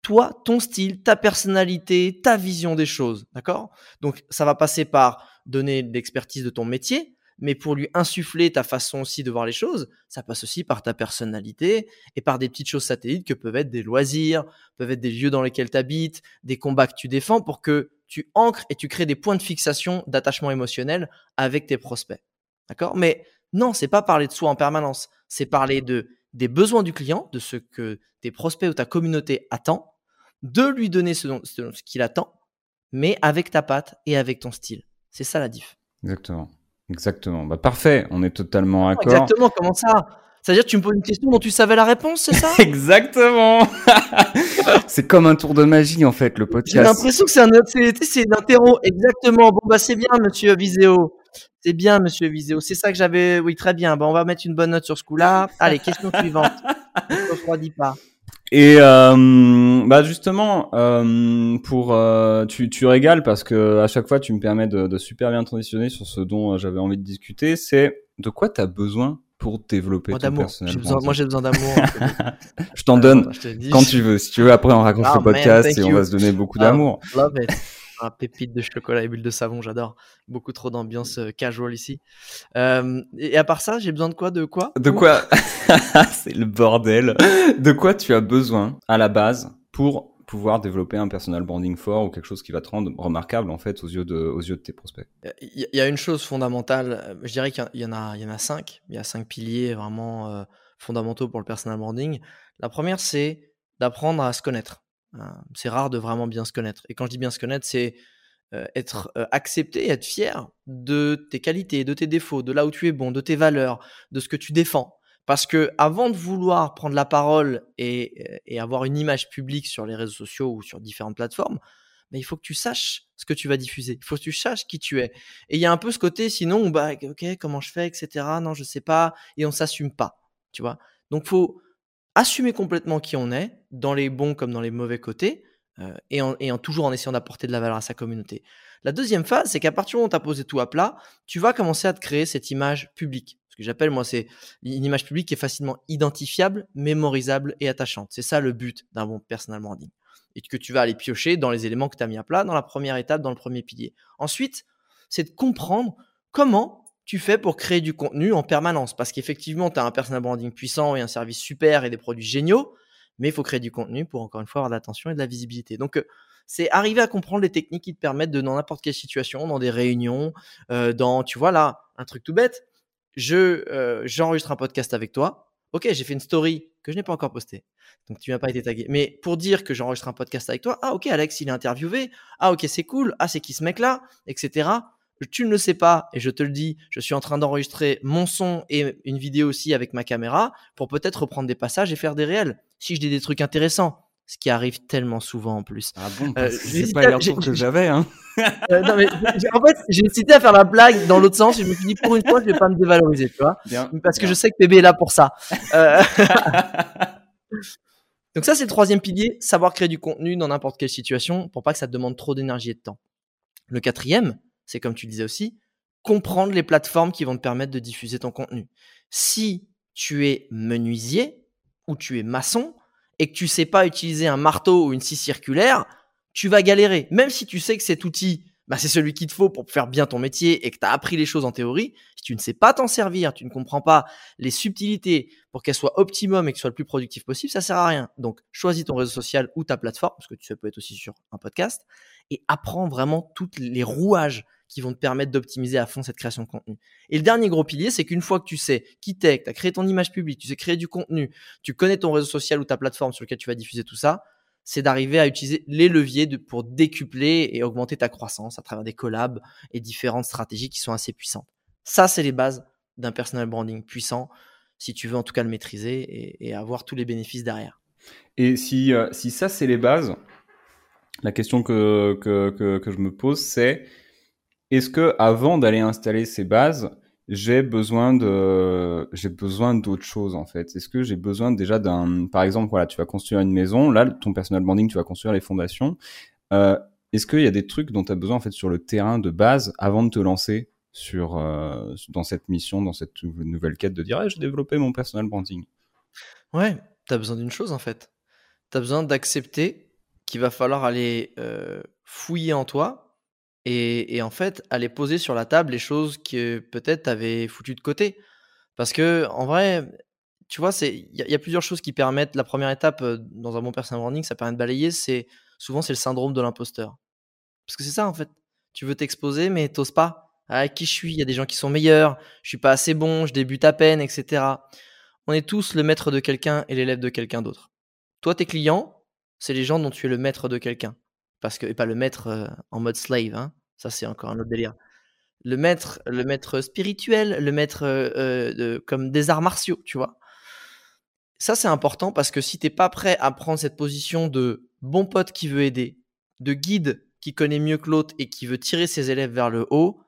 toi, ton style, ta personnalité, ta vision des choses, d'accord? Donc ça va passer par donner l'expertise de ton métier, mais pour lui insuffler ta façon aussi de voir les choses, ça passe aussi par ta personnalité et par des petites choses satellites que peuvent être des loisirs, peuvent être des lieux dans lesquels tu habites, des combats que tu défends pour que tu ancres et tu crées des points de fixation d'attachement émotionnel avec tes prospects. D'accord? Mais non, c'est pas parler de soi en permanence, c'est parler de des besoins du client, de ce que tes prospects ou ta communauté attend, de lui donner ce, ce qu'il attend, mais avec ta patte et avec ton style. C'est ça la diff. Exactement. Exactement. Bah, parfait, on est totalement d'accord. Exactement, comment ça? C'est-à-dire tu me poses une question dont tu savais la réponse, c'est ça? Exactement. c'est comme un tour de magie en fait le podcast. J'ai l'impression que c'est un c'est. Exactement. Bon bah c'est bien Monsieur Viséo. C'est bien Monsieur Viséo. C'est ça que j'avais. Oui très bien. Bon on va mettre une bonne note sur ce coup-là. Allez question suivante. ne refroidis pas. Et euh, bah justement, euh, pour euh, tu, tu régales parce que à chaque fois tu me permets de, de super bien transitionner sur ce dont euh, j'avais envie de discuter. C'est de quoi tu as besoin pour développer ton personnel Moi j'ai besoin d'amour. je t'en donne quand tu veux. Si tu veux, après on raconte le podcast et on va se donner beaucoup d'amour. Love it. Un pépite de chocolat et bulle de savon, j'adore. Beaucoup trop d'ambiance euh, casual ici. Euh, et à part ça, j'ai besoin de quoi De quoi De quoi C'est le bordel. De quoi tu as besoin à la base pour pouvoir développer un personal branding fort ou quelque chose qui va te rendre remarquable en fait aux yeux de, aux yeux de tes prospects? Il y, a une chose fondamentale, euh, je dirais qu'il y, en a, il y en a cinq. Il y a cinq piliers vraiment fondamentaux pour le personal branding. La première, c'est d'apprendre à se connaître. Hein, c'est rare de vraiment bien se connaître. Et quand je dis bien se connaître, c'est euh, être euh, accepté, être fier de tes qualités, de tes défauts, de là où tu es bon, de tes valeurs, de ce que tu défends. Parce que avant de vouloir prendre la parole et, et avoir une image publique sur les réseaux sociaux ou sur différentes plateformes, mais il faut que tu saches ce que tu vas diffuser. Il faut que tu saches qui tu es. Et il y a un peu ce côté, sinon, bah, ok, comment je fais, etc. Non, je sais pas. Et on s'assume pas. Tu vois. Donc, faut, assumer complètement qui on est, dans les bons comme dans les mauvais côtés, euh, et, en, toujours en essayant d'apporter de la valeur à sa communauté. La deuxième phase, c'est qu'à partir du moment où tu as posé tout à plat, tu vas commencer à te créer cette image publique. Ce que j'appelle, moi, c'est une image publique qui est facilement identifiable, mémorisable et attachante. C'est ça le but d'un bon personal branding. Et que tu vas aller piocher dans les éléments que tu as mis à plat dans la première étape, dans le premier pilier. Ensuite, c'est de comprendre comment tu fais pour créer du contenu en permanence Parce qu'effectivement, tu as un personal branding puissant et un service super et des produits géniaux, mais il faut créer du contenu pour encore une fois avoir de l'attention et de la visibilité. Donc, euh, c'est arriver à comprendre les techniques qui te permettent de, dans n'importe quelle situation, dans des réunions, euh, dans, tu vois, là, un truc tout bête, je euh, j'enregistre un podcast avec toi. Ok, j'ai fait une story que je n'ai pas encore postée. Donc, tu n'as pas été tagué. Mais pour dire que j'enregistre un podcast avec toi, ah, ok, Alex, il est interviewé. Ah, ok, c'est cool. Ah, c'est qui ce mec-là, etc tu ne le sais pas, et je te le dis, je suis en train d'enregistrer mon son et une vidéo aussi avec ma caméra pour peut-être reprendre des passages et faire des réels. Si je dis des trucs intéressants, ce qui arrive tellement souvent en plus. Ah bon, euh, c'est pas l'air que j'avais, hein. Euh, non, mais, en fait, j'ai hésité à faire la blague dans l'autre sens. Je me suis dit, pour une fois, je vais pas me dévaloriser, tu vois. parce que je sais que bébé est là pour ça. Euh... Donc ça, c'est le troisième pilier, savoir créer du contenu dans n'importe quelle situation pour pas que ça te demande trop d'énergie et de temps. Le quatrième, c'est comme tu disais aussi, comprendre les plateformes qui vont te permettre de diffuser ton contenu. Si tu es menuisier ou tu es maçon et que tu sais pas utiliser un marteau ou une scie circulaire, tu vas galérer. Même si tu sais que cet outil, bah, c'est celui qu'il te faut pour faire bien ton métier et que tu as appris les choses en théorie, si tu ne sais pas t'en servir, tu ne comprends pas les subtilités pour qu'elles soient optimum et que soit le plus productif possible, ça sert à rien. Donc, choisis ton réseau social ou ta plateforme, parce que tu peux être aussi sur un podcast, et apprends vraiment tous les rouages qui vont te permettre d'optimiser à fond cette création de contenu. Et le dernier gros pilier, c'est qu'une fois que tu sais qui t'es, que tu as créé ton image publique, tu sais créer du contenu, tu connais ton réseau social ou ta plateforme sur lequel tu vas diffuser tout ça, c'est d'arriver à utiliser les leviers pour décupler et augmenter ta croissance à travers des collabs et différentes stratégies qui sont assez puissantes. Ça, c'est les bases d'un personal branding puissant, si tu veux en tout cas le maîtriser et, avoir tous les bénéfices derrière. Et si, euh, si ça, c'est les bases, la question que, que, que, que je me pose, c'est est-ce que avant d'aller installer ces bases, j'ai besoin de j'ai besoin d'autre chose en fait? Est-ce que j'ai besoin déjà d'un par exemple voilà, tu vas construire une maison, là ton personal branding, tu vas construire les fondations. Euh, est-ce qu'il y a des trucs dont tu as besoin en fait sur le terrain de base avant de te lancer sur euh, dans cette mission, dans cette nouvelle quête de dire hey, j'ai développé mon personal branding? Ouais, tu as besoin d'une chose en fait. Tu as besoin d'accepter qu'il va falloir aller euh, fouiller en toi et, en fait, aller poser sur la table les choses que peut-être tu avais foutues de côté. Parce que, en vrai, tu vois, il y, a plusieurs choses qui permettent. La première étape euh, dans un bon personal branding, ça permet de balayer, c'est souvent c'est le syndrome de l'imposteur. Parce que c'est ça, en fait. Tu veux t'exposer, mais t'oses pas. Ah, qui je suis? Il y a des gens qui sont meilleurs. Je suis pas assez bon. Je débute à peine, etc. On est tous le maître de quelqu'un et l'élève de quelqu'un d'autre. Toi, tes clients, c'est les gens dont tu es le maître de quelqu'un. Parce que, et pas le maître euh, en mode slave, hein. Ça, c'est encore un autre délire. Le maître, le maître spirituel, le maître euh, comme des arts martiaux, tu vois. ça, c'est important parce que si t'es pas prêt à prendre cette position de bon pote qui veut aider, de guide qui connaît mieux que l'autre et qui veut tirer ses élèves vers le haut,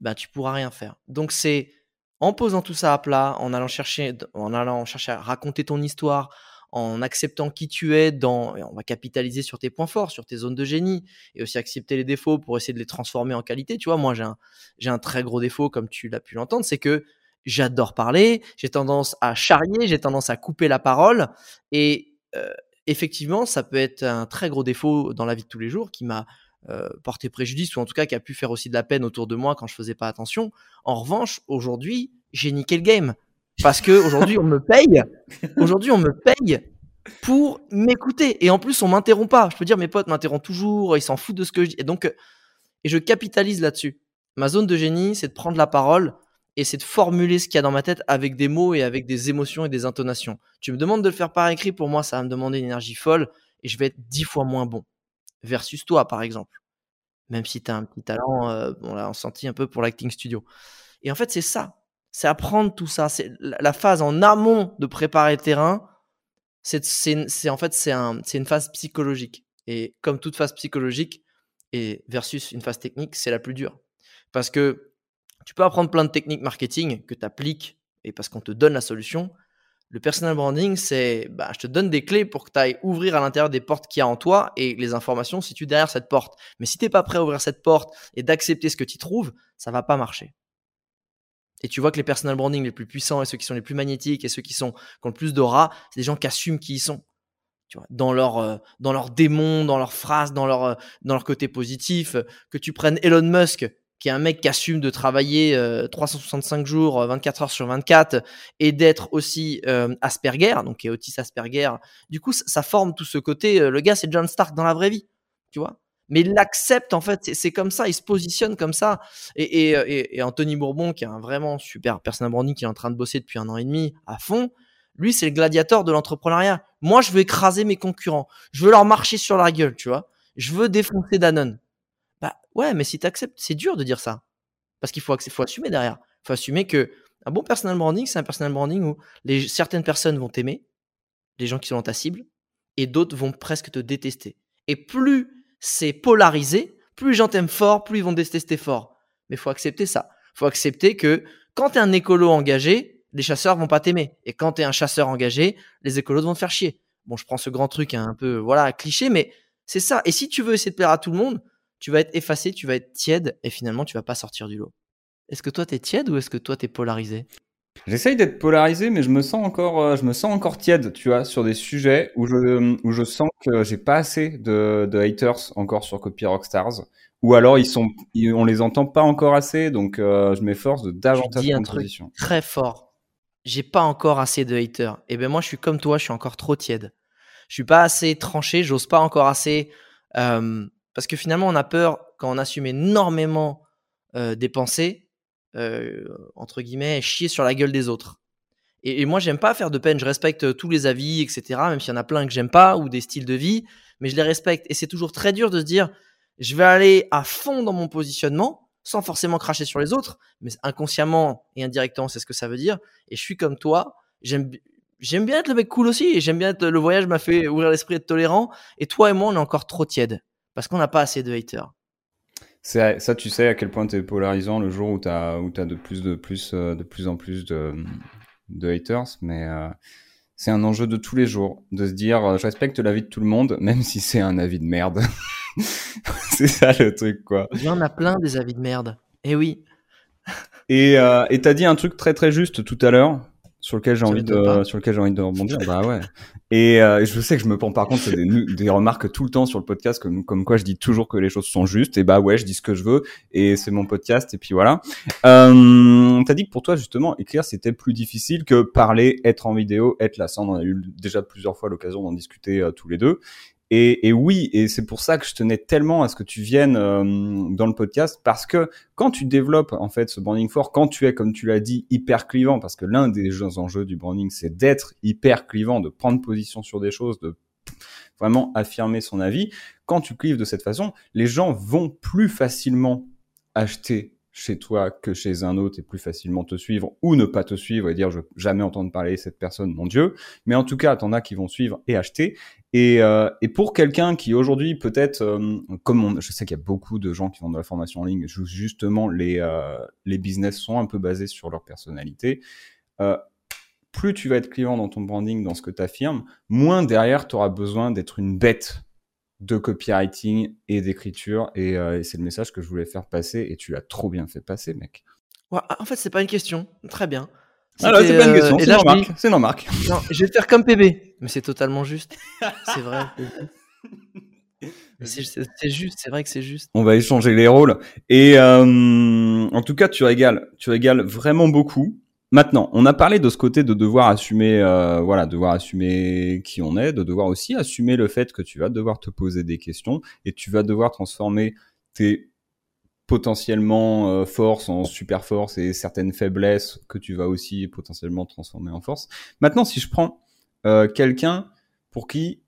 bah, tu pourras rien faire. Donc, c'est en posant tout ça à plat, en allant chercher, en allant chercher à raconter ton histoire, en acceptant qui tu es, dans, on va capitaliser sur tes points forts, sur tes zones de génie, et aussi accepter les défauts pour essayer de les transformer en qualité. Tu vois, moi, j'ai un, j'ai un très gros défaut, comme tu l'as pu l'entendre, c'est que j'adore parler, j'ai tendance à charrier, j'ai tendance à couper la parole, et euh, effectivement, ça peut être un très gros défaut dans la vie de tous les jours qui m'a euh, porté préjudice ou en tout cas qui a pu faire aussi de la peine autour de moi quand je faisais pas attention. En revanche, aujourd'hui, j'ai niqué le game parce que aujourd'hui on me paye. Aujourd'hui, on me paye pour m'écouter et en plus on m'interrompt pas. Je peux dire mes potes m'interrompent toujours, ils s'en foutent de ce que je dis et donc et je capitalise là-dessus. Ma zone de génie, c'est de prendre la parole et c'est de formuler ce qu'il y a dans ma tête avec des mots et avec des émotions et des intonations. Tu me demandes de le faire par écrit, pour moi, ça va me demander une énergie folle et je vais être dix fois moins bon. Versus toi, par exemple. Même si tu as un petit talent, euh, on l'a senti un peu pour l'acting studio. Et en fait, c'est ça. C'est apprendre tout ça. C'est la phase en amont de préparer le terrain. C'est en fait, c'est un, une phase psychologique. Et comme toute phase psychologique, et versus une phase technique, c'est la plus dure. Parce que tu peux apprendre plein de techniques marketing que tu appliques et parce qu'on te donne la solution. Le personal branding, c'est bah, je te donne des clés pour que tu ailles ouvrir à l'intérieur des portes qu'il y a en toi et les informations situent derrière cette porte. Mais si tu n'es pas prêt à ouvrir cette porte et d'accepter ce que tu trouves, ça va pas marcher. Et tu vois que les personal branding les plus puissants et ceux qui sont les plus magnétiques et ceux qui, sont, ont le plus d'aura, c'est des gens qui assument qui ils sont. Tu vois, dans leur euh, dans leur démon, dans leurs phrases, dans leur euh, dans leur côté positif, que tu prennes Elon Musk qui est un mec qui assume de travailler 365 euh, jours, 24 euh, heures sur 24, et d'être aussi euh, Asperger, donc qui est Otis Asperger. Du coup, ça, forme tout ce côté. le gars, c'est John Stark dans la vraie vie, tu vois? Mais il l'accepte en fait, c'est comme ça, il se positionne comme ça. Et, Anthony Bourbon, qui est un vraiment super personnel branding, qui est en train de bosser depuis un an et demi à fond, lui, c'est le gladiateur de l'entrepreneuriat. Moi, je veux écraser mes concurrents. Je veux leur marcher sur la gueule, tu vois. Je veux défoncer Danone. Bah ouais, mais si tu acceptes, c'est dur de dire ça. Parce qu'il faut, faut assumer derrière. Il faut assumer que un bon personal branding, c'est un personal branding où certaines personnes vont t'aimer, les gens qui sont dans ta cible, et d'autres vont presque te détester. Et plus c'est polarisé, plus les gens t'aiment fort, plus ils vont détester fort. Mais faut accepter ça. Faut accepter que quand tu es un écolo engagé, les chasseurs vont pas t'aimer. Et quand tu es un chasseur engagé, les écolos vont te faire chier. Bon, je prends ce grand truc un peu, voilà, cliché, mais c'est ça. Et si tu veux essayer de plaire à tout le monde, tu vas être effacé, tu vas être tiède et finalement tu vas pas sortir du lot. Est-ce que toi tu es tiède ou est-ce que toi tu es polarisé? J'essaye d'être polarisé, mais je me sens encore, euh, je me sens encore tiède, tu vois, sur des sujets où je, où je sens que j'ai pas assez de, de, haters encore sur Copy Rockstars, ou alors ils sont, on les entend pas encore assez, donc euh, je m'efforce de davantage dis un truc très fort. J'ai pas encore assez de haters. Et eh ben moi je suis comme toi, je suis encore trop tiède. Je suis pas assez tranché, j'ose pas encore assez euh, parce que finalement, on a peur quand on assume énormément euh, des pensées, euh, entre guillemets, chier sur la gueule des autres. Et, moi, j'aime pas faire de peine. Je respecte tous les avis, etc. Même s'il y en a plein que j'aime pas ou des styles de vie, mais je les respecte. Et c'est toujours très dur de se dire, je vais aller à fond dans mon positionnement sans forcément cracher sur les autres, mais inconsciemment et indirectement, c'est ce que ça veut dire. Et je suis comme toi. J'aime j'aime bien être le mec cool aussi. Et j'aime bien être, le voyage m'a fait ouvrir l'esprit, être tolérant. Et toi et moi, on est encore trop tiède parce qu'on n'a pas assez de haters. Ça, tu sais à quel point tu es polarisant le jour où tu as, où as de, plus, de, plus, euh, de plus en plus de, de haters, mais euh, c'est un enjeu de tous les jours, de se dire euh, je respecte l'avis de tout le monde, même si c'est un avis de merde. c'est ça le truc, quoi. Il y en a plein des avis de merde. Eh oui. Et euh, tu as dit un truc très très juste tout à l'heure, sur lequel j'ai envie de sur lequel j'ai envie de rebondir. Bah ouais. Et euh, je sais que je me prends par contre des, des remarques tout le temps sur le podcast comme comme quoi je dis toujours que les choses sont justes. Et bah ouais je dis ce que je veux et c'est mon podcast et puis voilà. Euh, t'as dit que pour toi justement écrire c'était plus difficile que parler être en vidéo être là ça on a eu déjà plusieurs fois l'occasion d'en discuter euh, tous les deux et, oui, et c'est pour ça que je tenais tellement à ce que tu viennes euh, dans le podcast, parce que quand tu développes en fait ce branding fort, quand tu es, comme tu l'as dit, hyper clivant, parce que l'un des enjeux du branding, c'est d'être hyper clivant, de prendre position sur des choses, de vraiment affirmer son avis. Quand tu clives de cette façon, les gens vont plus facilement acheter chez toi que chez un autre et plus facilement te suivre ou ne pas te suivre et dire je veux jamais entendre parler cette personne, mon Dieu. Mais en tout cas, t'en as qui vont suivre et acheter. Et, euh, et pour quelqu'un qui aujourd'hui peut-être, euh, comme on, je sais qu'il y a beaucoup de gens qui font de la formation en ligne, justement les euh, les business sont un peu basés sur leur personnalité. Euh, plus tu vas être client dans ton branding, dans ce que tu affirmes, moins derrière tu auras besoin d'être une bête de copywriting et d'écriture. Euh, et, c'est le message que je voulais faire passer. Et tu l'as trop bien fait passer, mec. Ah, en fait, c'est pas une question. Très bien. Ah c'est pas une question. C'est. C'est Non, je vais faire comme PB. Mais c'est totalement juste. c'est vrai. C'est juste, c'est vrai que c'est juste. On va échanger les rôles. Et euh, en tout cas, tu régales, tu régales vraiment beaucoup. Maintenant, on a parlé de ce côté de devoir assumer, euh, voilà, devoir assumer qui on est, de devoir aussi assumer le fait que tu vas devoir te poser des questions et tu vas devoir transformer tes potentiellement euh, forces en super force et certaines faiblesses que tu vas aussi potentiellement transformer en force. Maintenant, si je prends euh, quelqu'un pour qui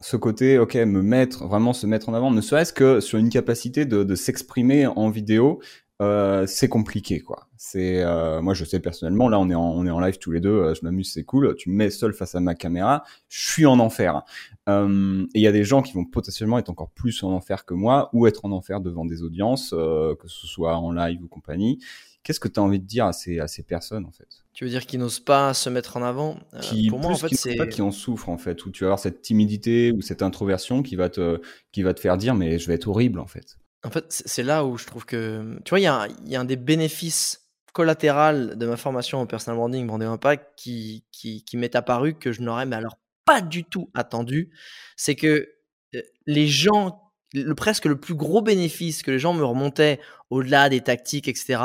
ce côté, ok, me mettre, vraiment se mettre en avant, ne serait-ce que sur une capacité de, s'exprimer en vidéo, euh, c'est compliqué quoi. C'est euh, moi je sais personnellement là on est en, on est en live tous les deux, je m'amuse c'est cool. Tu me mets seul face à ma caméra, je suis en enfer. Et il y a des gens qui vont potentiellement être encore plus en enfer que moi ou être en enfer devant des audiences, que ce soit en live ou compagnie. Qu'est-ce que tu as envie de dire à ces à ces personnes en fait? Tu veux dire qu'ils n'osent pas se mettre en avant? Qui pour moi en fait c'est pas qui en souffrent en fait, où tu vas avoir cette timidité ou cette introversion qui va te qui va te faire dire mais je vais être horrible en fait. En fait, c'est là où je trouve que, tu vois, il y a, y a un des bénéfices collatéraux de ma formation en personal branding, branding impact, qui, qui, qui m'est apparu que je n'aurais mais alors pas du tout attendu. C'est que euh, les gens, le presque le plus gros bénéfice que les gens me remontaient au-delà des tactiques, etc.,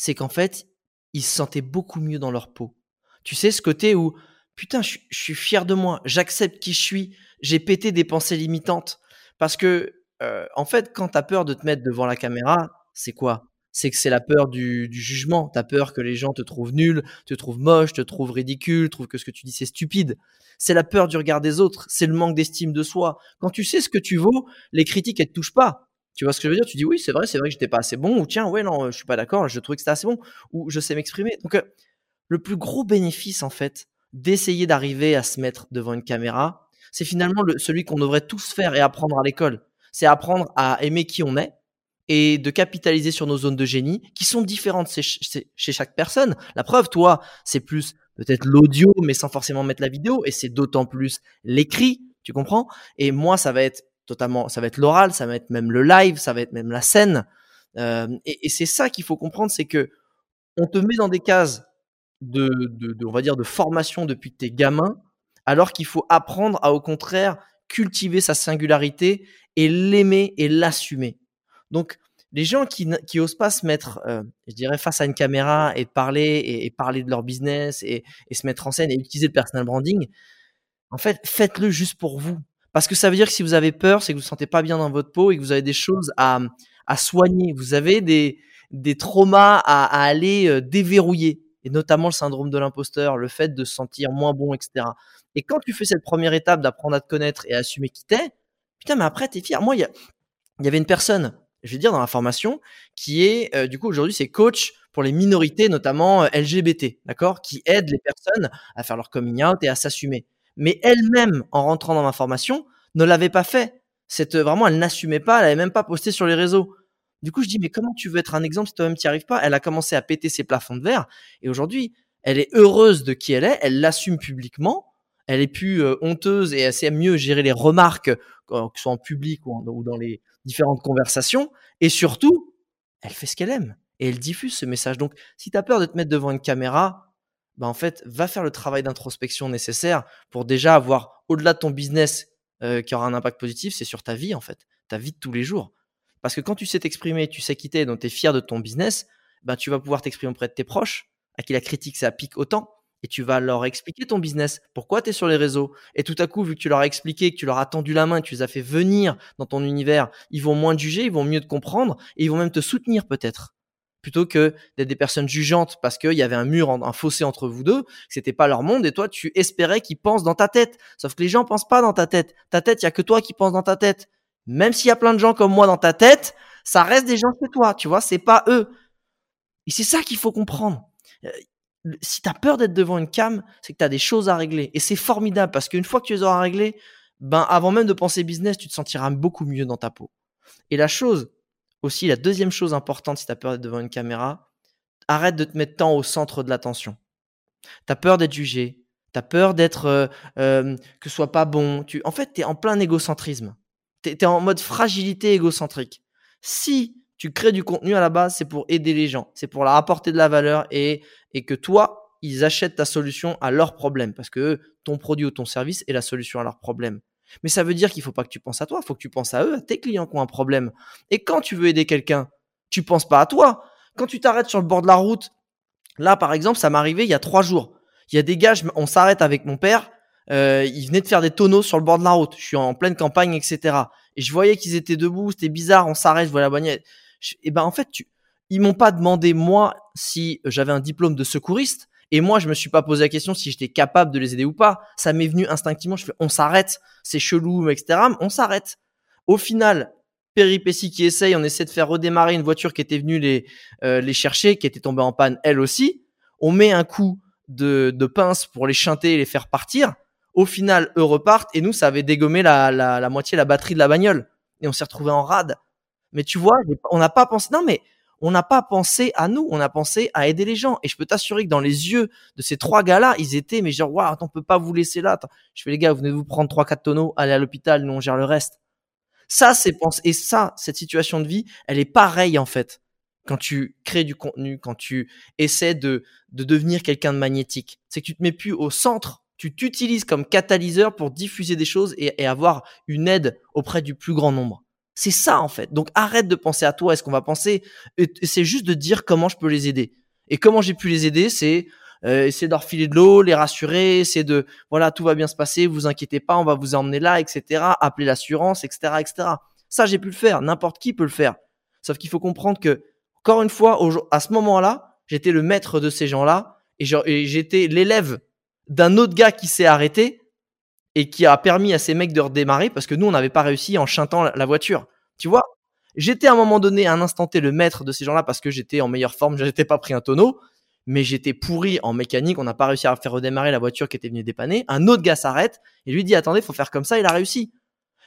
c'est qu'en fait, ils se sentaient beaucoup mieux dans leur peau. Tu sais, ce côté où, putain, je, suis fier de moi, j'accepte qui je suis, j'ai pété des pensées limitantes. Parce que euh, en fait, quand tu as peur de te mettre devant la caméra, c'est quoi? C'est que c'est la peur du, du jugement. Tu as peur que les gens te trouvent nul, te trouvent moche, te trouvent ridicule, trouvent que ce que tu dis c'est stupide. C'est la peur du regard des autres, c'est le manque d'estime de soi. Quand tu sais ce que tu vaux, les critiques elles te touchent pas. Tu vois ce que je veux dire? Tu dis oui, c'est vrai, c'est vrai que j'étais pas assez bon ou tiens, ouais non, je suis pas d'accord, je trouvais que c'était assez bon ou je sais m'exprimer. Donc euh, le plus gros bénéfice en fait d'essayer d'arriver à se mettre devant une caméra, c'est finalement le, celui qu'on devrait tous faire et apprendre à l'école c'est apprendre à aimer qui on est et de capitaliser sur nos zones de génie qui sont différentes chez, chaque personne. La preuve, toi, c'est plus peut-être l'audio, mais sans forcément mettre la vidéo, et c'est d'autant plus l'écrit, tu comprends? Et moi, ça va être totalement, ça va être l'oral, ça va être même le live, ça va être même la scène. Euh, et, c'est ça qu'il faut comprendre, c'est que on te met dans des cases de, on va dire, de formation depuis tes gamins, alors qu'il faut apprendre à, au contraire, cultiver sa singularité et l'aimer et l'assumer. Donc, les gens qui, qui osent pas se mettre, euh, je dirais, face à une caméra et parler et, parler de leur business et, se mettre en scène et utiliser le personal branding, en fait, faites-le juste pour vous. Parce que ça veut dire que si vous avez peur, c'est que vous ne vous sentez pas bien dans votre peau et que vous avez des choses à, à soigner. Vous avez des, traumas à, à aller euh, déverrouiller. Et notamment le syndrome de l'imposteur, le fait de se sentir moins bon, etc. Et quand tu fais cette première étape d'apprendre à te connaître et à assumer qui t'es, putain, mais après, t'es fier. Moi, il y, avait une personne, je vais dire, dans la formation, qui est, euh, du coup, aujourd'hui, c'est coach pour les minorités, notamment euh, LGBT, d'accord? Qui aide les personnes à faire leur coming out et à s'assumer. Mais elle-même, en rentrant dans ma formation, ne l'avait pas fait. Cette, vraiment, elle n'assumait pas, elle n'avait même pas posté sur les réseaux. Du coup, je dis, mais comment tu veux être un exemple si toi-même tu n'y arrives pas? Elle a commencé à péter ses plafonds de verre. Et aujourd'hui, elle est heureuse de qui elle est, elle l'assume publiquement elle est plus euh, honteuse et elle sait mieux gérer les remarques, euh, que ce soit en public ou, dans les différentes conversations. Et surtout, elle fait ce qu'elle aime et elle diffuse ce message. Donc, si tu as peur de te mettre devant une caméra, bah en fait, va faire le travail d'introspection nécessaire pour déjà avoir, au-delà de ton business euh, qui aura un impact positif, c'est sur ta vie, en fait, ta vie de tous les jours. Parce que quand tu sais t'exprimer, tu sais quitter, donc tu es fier de ton business, bah, tu vas pouvoir t'exprimer auprès de tes proches, à qui la critique, ça pique autant et tu vas leur expliquer ton business, pourquoi tu es sur les réseaux. Et tout à coup, vu que tu leur as expliqué, que tu leur as tendu la main, que tu les as fait venir dans ton univers, ils vont moins te juger, ils vont mieux te comprendre et ils vont même te soutenir peut-être. Plutôt que d'être des personnes jugeantes parce qu'il y avait un mur, un fossé entre vous deux, que c'était pas leur monde et toi, tu espérais qu'ils pensent dans ta tête. Sauf que les gens pensent pas dans ta tête. Ta tête, il y a que toi qui penses dans ta tête. Même s'il y a plein de gens comme moi dans ta tête, Ça reste des gens chez toi, tu vois, c'est pas eux. Et c'est ça qu'il faut comprendre. Euh, si tu as peur d'être devant une cam, c'est que tu des choses à régler. Et c'est formidable parce qu'une fois que tu les auras réglées, ben, avant même de penser business, tu te sentiras beaucoup mieux dans ta peau. Et la chose, aussi, la deuxième chose importante si tu as peur d'être devant une caméra, arrête de te mettre tant au centre de l'attention. Tu as peur d'être jugé, tu as peur d'être euh, euh, que ce soit pas bon. En fait, tu es en plein égocentrisme. Tu es, en mode fragilité égocentrique. Si tu crées du contenu à la base, c'est pour aider les gens, c'est pour leur apporter de la valeur et, et que toi, ils achètent ta solution à leurs problèmes parce que ton produit ou ton service est la solution à leurs problèmes. Mais ça veut dire qu'il faut pas que tu penses à toi, faut que tu penses à eux, à tes clients qui ont un problème. Et quand tu veux aider quelqu'un, tu penses pas à toi. Quand tu t'arrêtes sur le bord de la route, là par exemple, ça m'est arrivé il y a trois jours. Il y a des gars, on s'arrête avec mon père, euh, ils venaient de faire des tonneaux sur le bord de la route. Je suis en pleine campagne, etc. Et je voyais qu'ils étaient debout, c'était bizarre, on s'arrête, je vois la bagnole et ben en fait, tu, ils m'ont pas demandé moi si j'avais un diplôme de secouriste. Et moi, je me suis pas posé la question si j'étais capable de les aider ou pas. Ça m'est venu instinctivement. Je fais, on s'arrête. C'est chelou, etc. On s'arrête. Au final, péripétie qui essaye, on essaie de faire redémarrer une voiture qui était venue les, euh, les chercher, qui était tombée en panne elle aussi. On met un coup de, de pince pour les chanter et les faire partir. Au final, eux repartent et nous, ça avait dégommé la, la, la moitié la batterie de la bagnole. Et on s'est retrouvé en rade. Mais tu vois, on n'a pas pensé. Non, mais on n'a pas pensé à nous. On a pensé à aider les gens. Et je peux t'assurer que dans les yeux de ces trois gars-là, ils étaient, mais genre, waouh, on peut pas vous laisser là. Je fais les gars, vous venez vous prendre trois, quatre tonneaux, allez à l'hôpital, nous on gère le reste. Ça, c'est pense. Et ça, cette situation de vie, elle est pareille en fait. Quand tu crées du contenu, quand tu essaies de, de devenir quelqu'un de magnétique, c'est que tu te mets plus au centre. Tu t'utilises comme catalyseur pour diffuser des choses et avoir une aide auprès du plus grand nombre. C'est ça en fait. Donc arrête de penser à toi. Est-ce qu'on va penser C'est juste de dire comment je peux les aider. Et comment j'ai pu les aider, c'est euh, essayer de leur filer de l'eau, les rassurer, c'est de voilà tout va bien se passer, vous inquiétez pas, on va vous emmener là, etc. Appeler l'assurance, etc., etc. Ça j'ai pu le faire. N'importe qui peut le faire. Sauf qu'il faut comprendre que encore une fois, à ce moment-là, j'étais le maître de ces gens-là et j'étais l'élève d'un autre gars qui s'est arrêté et qui a permis à ces mecs de redémarrer parce que nous, on n'avait pas réussi en chantant la voiture. Tu vois? J'étais à un moment donné, à un instant T, le maître de ces gens-là parce que j'étais en meilleure forme, je n'étais pas pris un tonneau, mais j'étais pourri en mécanique, on n'a pas réussi à faire redémarrer la voiture qui était venue dépanner. Un autre gars s'arrête et lui dit attendez, faut faire comme ça, il a réussi.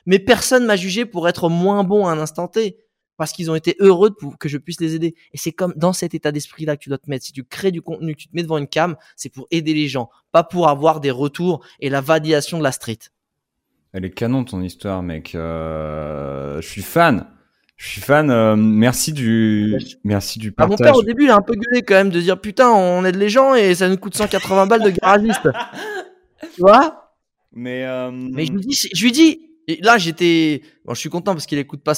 Mais personne m'a jugé pour être moins bon à un instant T parce qu'ils ont été heureux pour que je puisse les aider. Et c'est comme dans cet état d'esprit-là que tu dois te mettre. Si tu crées du contenu, tu te mets devant une cam, c'est pour aider les gens, pas pour avoir des retours et la validation de la street. Elle est canon ton histoire, mec. Euh, je suis fan. Je suis fan. Euh, merci du, merci du partage. Ah, mon père au début il a un peu gueulé quand même de dire putain on aide les gens et ça nous coûte 180 balles de garagiste. tu vois? Mais euh, mais je lui dis, je lui dis et là, j'étais, bon, je suis content parce qu'il écoute pas,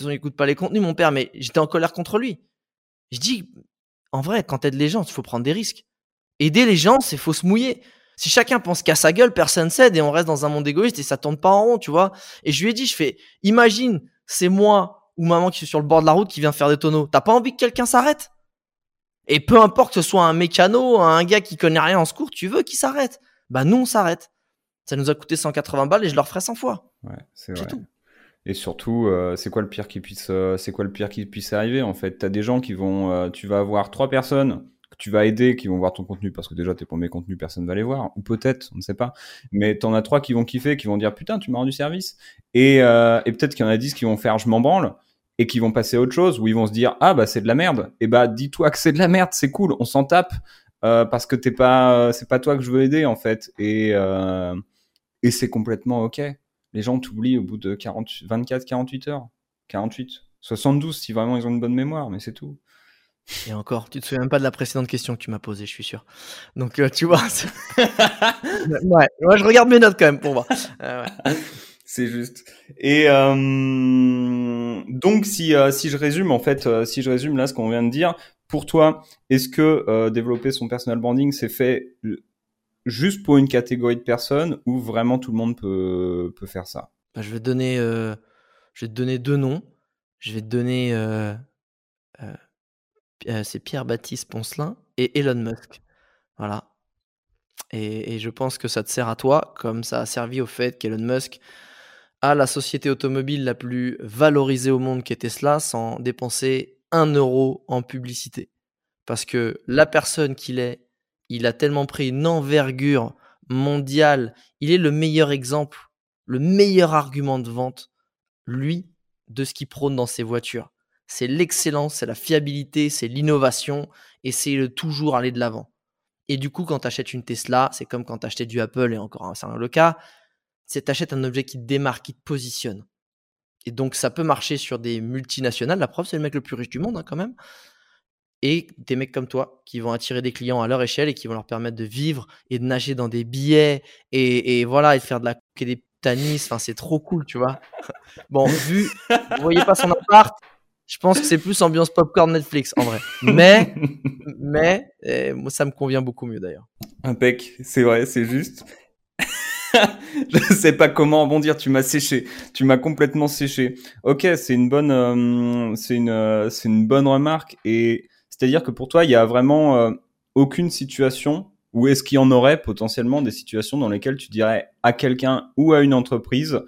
il écoute pas les contenus, mon père, mais j'étais en colère contre lui. Je dis, en vrai, quand t'aides les gens, il faut prendre des risques. Aider les gens, c'est faut se mouiller. Si chacun pense qu'à sa gueule, personne s'aide et on reste dans un monde égoïste et ça tourne pas en rond, tu vois. Et je lui ai dit, je fais, imagine, c'est moi ou maman qui est sur le bord de la route qui vient faire des tonneaux. T'as pas envie que quelqu'un s'arrête? Et peu importe que ce soit un mécano, un gars qui connaît rien en secours, tu veux qu'il s'arrête? Bah, nous, on s'arrête. Ça nous a coûté 180 balles et je leur ferai 100 fois. Ouais, c'est vrai. Tout. Et surtout, euh, c'est quoi le pire qui puisse, euh, c'est quoi le pire qui puisse arriver en fait? T'as des gens qui vont, euh, tu vas avoir trois personnes que tu vas aider qui vont voir ton contenu parce que déjà tes premiers contenus personne va les voir ou peut-être, on ne sait pas. Mais t'en as trois qui vont kiffer, qui vont dire putain tu m'as rendu service. Et, et peut-être qu'il y en a dix qui vont faire je m'en branle et qui vont passer à autre chose où ils vont se dire ah bah c'est de la merde. Et bah dis-toi que c'est de la merde, c'est cool, on s'en tape parce que t'es pas, c'est pas toi que je veux aider en fait. Et et c'est complètement OK. Les gens t'oublient au bout de 40, 24, 48 heures. 48. 72 si vraiment ils ont une bonne mémoire, mais c'est tout. Et encore, tu te souviens même pas de la précédente question que tu m'as posée, je suis sûr. Donc, euh, tu vois. ouais, moi je regarde mes notes quand même pour voir. Euh, c'est juste. Et euh, donc, si, si je résume, en fait, si je résume là ce qu'on vient de dire, pour toi, est-ce que développer son personal branding, c'est fait juste pour une catégorie de personnes ou vraiment tout le monde peut, peut faire ça bah, je, vais te donner, euh, je vais te donner deux noms. Je vais te donner. Euh, euh, c'est Pierre-Baptiste Poncelin et Elon Musk. Voilà. Et, et, je pense que ça te sert à toi, comme ça a servi au fait qu'Elon Musk à la société automobile la plus valorisée au monde qui est Tesla sans dépenser un euro en publicité. Parce que la personne qu'il est, il a tellement pris une envergure mondiale, il est le meilleur exemple, le meilleur argument de vente, lui, de ce qu'il prône dans ses voitures. C'est l'excellence, c'est la fiabilité, c'est l'innovation, et c'est le toujours aller de l'avant. Et du coup, quand tu achètes une Tesla, c'est comme quand tu achetais du Apple, et encore c'est le cas, c'est tu achètes un objet qui te démarque, qui te positionne. Et donc, ça peut marcher sur des multinationales. La preuve, c'est le mec le plus riche du monde, hein, quand même. Et des mecs comme toi qui vont attirer des clients à leur échelle et qui vont leur permettre de vivre et de nager dans des billets et, voilà, et de faire de la et des tanis. Enfin, c'est trop cool, tu vois. bon, vu, vous voyez pas son appart, je pense que c'est plus ambiance popcorn Netflix en vrai. Mais, mais, eh, moi, ça me convient beaucoup mieux d'ailleurs. Impec, c'est vrai, c'est juste. je sais pas comment rebondir. Tu m'as séché. Tu m'as complètement séché. Ok, c'est une bonne, euh, c'est une, euh, c'est une bonne remarque. Et c'est-à-dire que pour toi, il y a vraiment euh, aucune situation ou est-ce qu'il y en aurait potentiellement des situations dans lesquelles tu dirais à quelqu'un ou à une entreprise,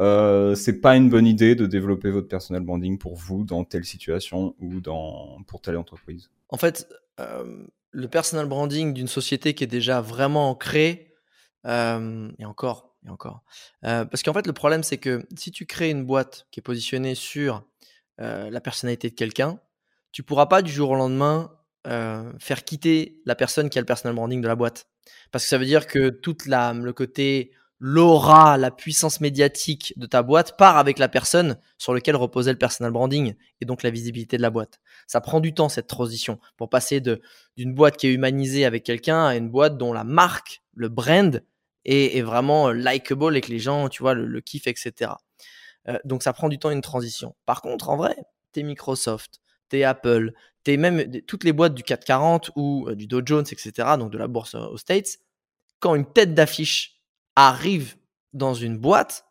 euh, c'est pas une bonne idée de développer votre personal branding pour vous dans telle situation ou dans pour telle entreprise? En fait, le personal branding d'une société qui est déjà vraiment ancrée et encore, et encore. parce qu'en fait, le problème, c'est que si tu crées une boîte qui est positionnée sur la personnalité de quelqu'un, tu pourras pas du jour au lendemain faire quitter la personne qui a le personal branding de la boîte. Parce que ça veut dire que toute la, le côté l'aura, la puissance médiatique de ta boîte part avec la personne sur laquelle reposait le personal branding et donc la visibilité de la boîte. Ça prend du temps cette transition pour passer d'une boîte qui est humanisée avec quelqu'un à une boîte dont la marque, le brand est, vraiment euh, likable et que les gens, tu vois, le, kiffent, etc. Euh, donc ça prend du temps une transition. Par contre, en vrai, t'es Microsoft, t'es Apple, t'es même toutes les boîtes du 440 ou euh, du Dow Jones, etc., donc de la bourse aux States, quand une tête d'affiche arrive dans une boîte,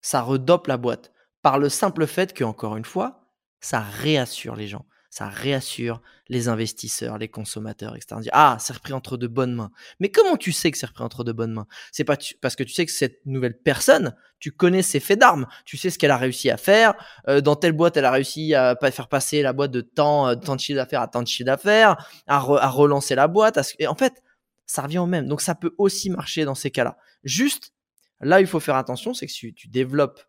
ça redope la boîte par le simple fait que, encore une fois, ça réassure les gens ça réassure les investisseurs, les consommateurs, etc. ah, c'est repris entre de bonnes mains. Mais comment tu sais que c'est repris entre de bonnes mains? C'est pas parce que tu sais que cette nouvelle personne, tu connais ses faits d'armes, tu sais ce qu'elle a réussi à faire. Euh, dans telle boîte, elle a réussi à faire passer la boîte de temps, euh, de, de chiffre d'affaires à tant de chiffre d'affaires, à, relancer la boîte. Et en fait, ça revient au même. Donc ça peut aussi marcher dans ces cas-là. Juste, là, il faut faire attention, c'est que si tu développes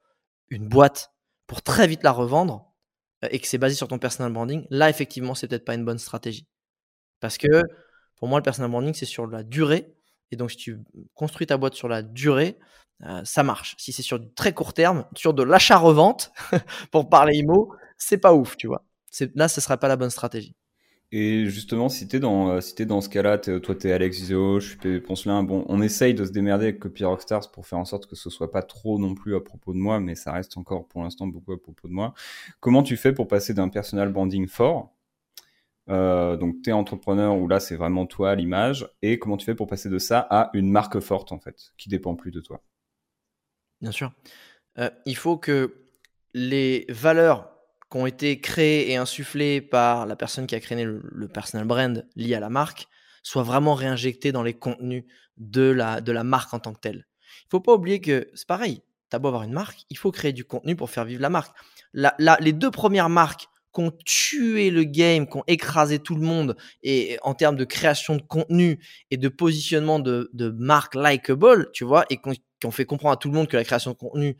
une boîte pour très vite la revendre, et que c'est basé sur ton personal branding, là, effectivement, c'est peut-être pas une bonne stratégie. Parce que pour moi, le personal branding, c'est sur la durée. Et donc, si tu construis ta boîte sur la durée, euh, ça marche. Si c'est sur du très court terme, sur de l'achat-revente, pour parler IMO, c'est pas ouf, tu vois. Là, ce serait pas la bonne stratégie. Et justement, si t'es dans, euh, si dans ce cas-là, toi t'es Alex Zio, je suis Poncelin, bon, on essaye de se démerder avec Copy Rockstars pour faire en sorte que ce soit pas trop non plus à propos de moi, mais ça reste encore pour l'instant beaucoup à propos de moi. Comment tu fais pour passer d'un personal branding fort, euh, donc t'es entrepreneur où là c'est vraiment toi l'image, et comment tu fais pour passer de ça à une marque forte en fait, qui dépend plus de toi? Bien sûr. Euh, il faut que les valeurs qui ont été créés et insufflés par la personne qui a créé le, personal brand lié à la marque soient vraiment réinjectés dans les contenus de la, de la marque en tant que telle. Il faut pas oublier que c'est pareil, tu as beau avoir une marque, il faut créer du contenu pour faire vivre la marque. les deux premières marques qui ont tué le game, qui ont écrasé tout le monde et en termes de création de contenu et de positionnement de, de marque likable, tu vois, et qui ont fait comprendre à tout le monde que la création de contenu,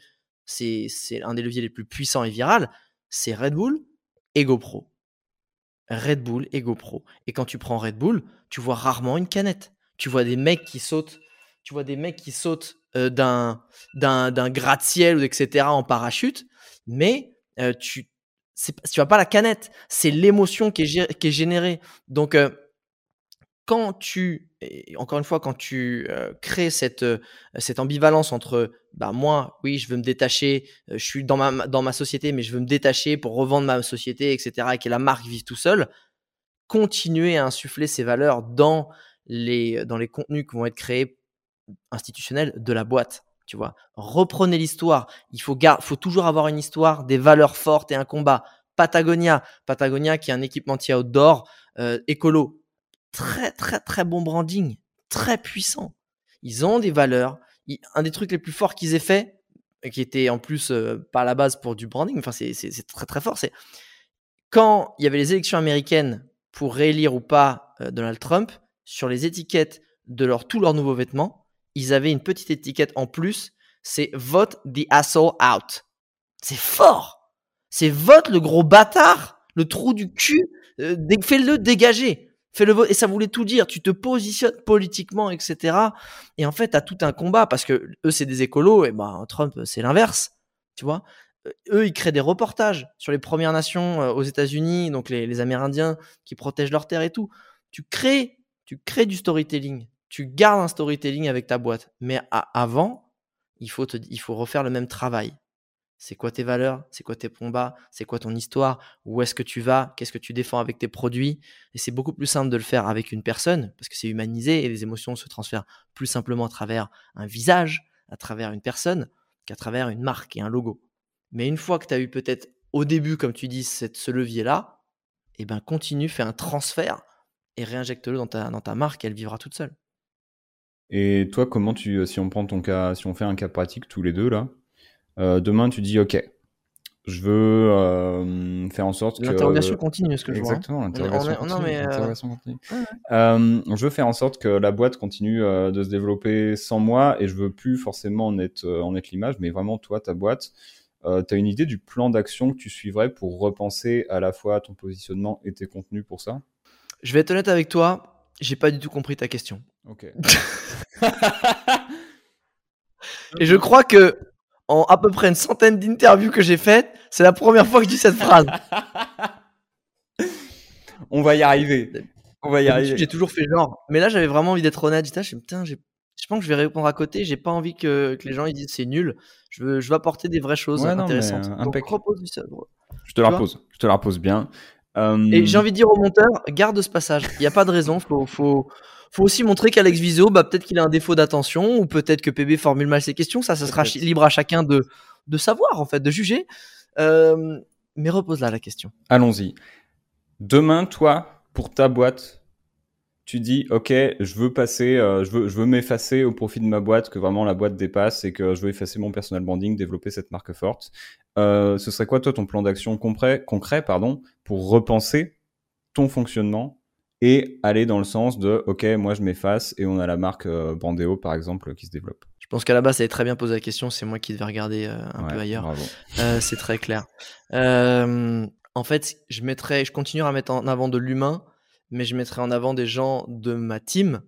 c'est un des leviers les plus puissants et viral, c'est Red Bull et GoPro. Red Bull et GoPro. Et quand tu prends Red Bull, tu vois rarement une canette. Tu vois des mecs qui sautent, tu vois des mecs qui sautent d'un gratte-ciel etc en parachute, mais tu tu vois pas la canette, c'est l'émotion qui est, qui est générée. Donc quand tu, encore une fois, quand tu euh, crées cette, euh, cette ambivalence entre, bah moi, oui, je veux me détacher, euh, je suis dans ma, dans ma société, mais je veux me détacher pour revendre ma société, etc., et que la marque vive tout seul, continuer à insuffler ces valeurs dans les, dans les contenus qui vont être créés institutionnels de la boîte. Tu vois, reprenez l'histoire. Il faut, faut toujours avoir une histoire, des valeurs fortes et un combat. Patagonia, Patagonia qui est un équipementier outdoor écolo très très très bon branding, très puissant. Ils ont des valeurs. un des trucs les plus forts qu'ils aient fait, qui était en plus pas à la base pour du branding. Enfin, c'est très très fort. C'est quand il y avait les élections américaines pour réélire ou pas Donald Trump, sur les étiquettes de leur, tous leurs nouveaux vêtements, ils avaient une petite étiquette en plus. C'est vote the asshole out. C'est fort. C'est vote le gros bâtard, le trou du cul. Fais-le dégager Et ça voulait tout dire. Tu te positionnes politiquement, etc. Et en fait, tu as tout un combat parce que eux, c'est des écolos et ben, Trump, c'est l'inverse. Tu vois? Euh, eux, ils créent des reportages sur les Premières Nations euh, aux États-Unis, donc les, Amérindiens qui protègent leurs terres et tout. Tu crées, tu crées du storytelling. Tu gardes un storytelling avec ta boîte. Mais avant, il faut refaire le même travail. C'est quoi tes valeurs? C'est quoi tes combats? C'est quoi ton histoire? Où est-ce que tu vas? Qu'est-ce que tu défends avec tes produits? Et c'est beaucoup plus simple de le faire avec une personne parce que c'est humanisé et les émotions se transfèrent plus simplement à travers un visage, à travers une personne, qu'à travers une marque et un logo. Mais une fois que tu as eu peut-être au début, comme tu dis, ce levier-là, eh ben continue, fais un transfert et réinjecte-le dans ta, dans ta marque elle vivra toute seule. Et toi, comment tu, si on prend ton cas, si on fait un cas pratique tous les deux là, euh, demain, tu dis, OK, je veux euh, faire en sorte que... L'interrogation continue, ce que je vois. Hein. Exactement, l'interrogation continue. Euh, je veux faire en sorte que la boîte continue de se développer sans moi et je veux plus forcément en être, en être l'image, mais vraiment toi, ta boîte. tu as une idée du plan d'action que tu suivrais pour repenser à la fois ton positionnement et tes contenus pour ça? Je vais être honnête avec toi, j'ai pas du tout compris ta question. Ok. et je crois que en à peu près une centaine d'interviews que j'ai faites, c'est la première fois que je dis cette phrase. On va y arriver. On va y arriver. J'ai toujours fait genre. Mais là, j'avais vraiment envie d'être honnête. Je me putain, je pense que je vais répondre à côté. J'ai pas envie que, les gens ils disent c'est nul. Je veux, je veux apporter des vraies choses intéressantes. Donc, je te la pose. Je te la repose bien. Euh, Et j'ai envie de dire au monteur, garde ce passage. Il n'y a pas de raison. Faut, faut, faut aussi montrer qu'Alex Viso, bah, peut-être qu'il a un défaut d'attention ou peut-être que PB formule mal ses questions. Ça, ça sera libre à chacun de, de savoir, en fait, de juger. Euh, mais repose là la question. Allons-y. Demain, toi, pour ta boîte, tu dis, OK, je veux passer, euh, je veux, je veux m'effacer au profit de ma boîte, que vraiment la boîte dépasse et que je veux effacer mon personal branding, développer cette marque forte. Euh, ce serait quoi, toi, ton plan d'action concret, concret pardon, pour repenser ton fonctionnement et aller dans le sens de OK, moi je m'efface et on a la marque euh, Brandeo par exemple qui se développe. Je pense qu'à la base, ça avait très bien posé la question. C'est moi qui devais regarder euh, un peu ailleurs. Euh, c'est très clair. en fait, je mettrais, je continuerai à mettre en avant de l'humain, mais je mettrai en avant des gens de ma team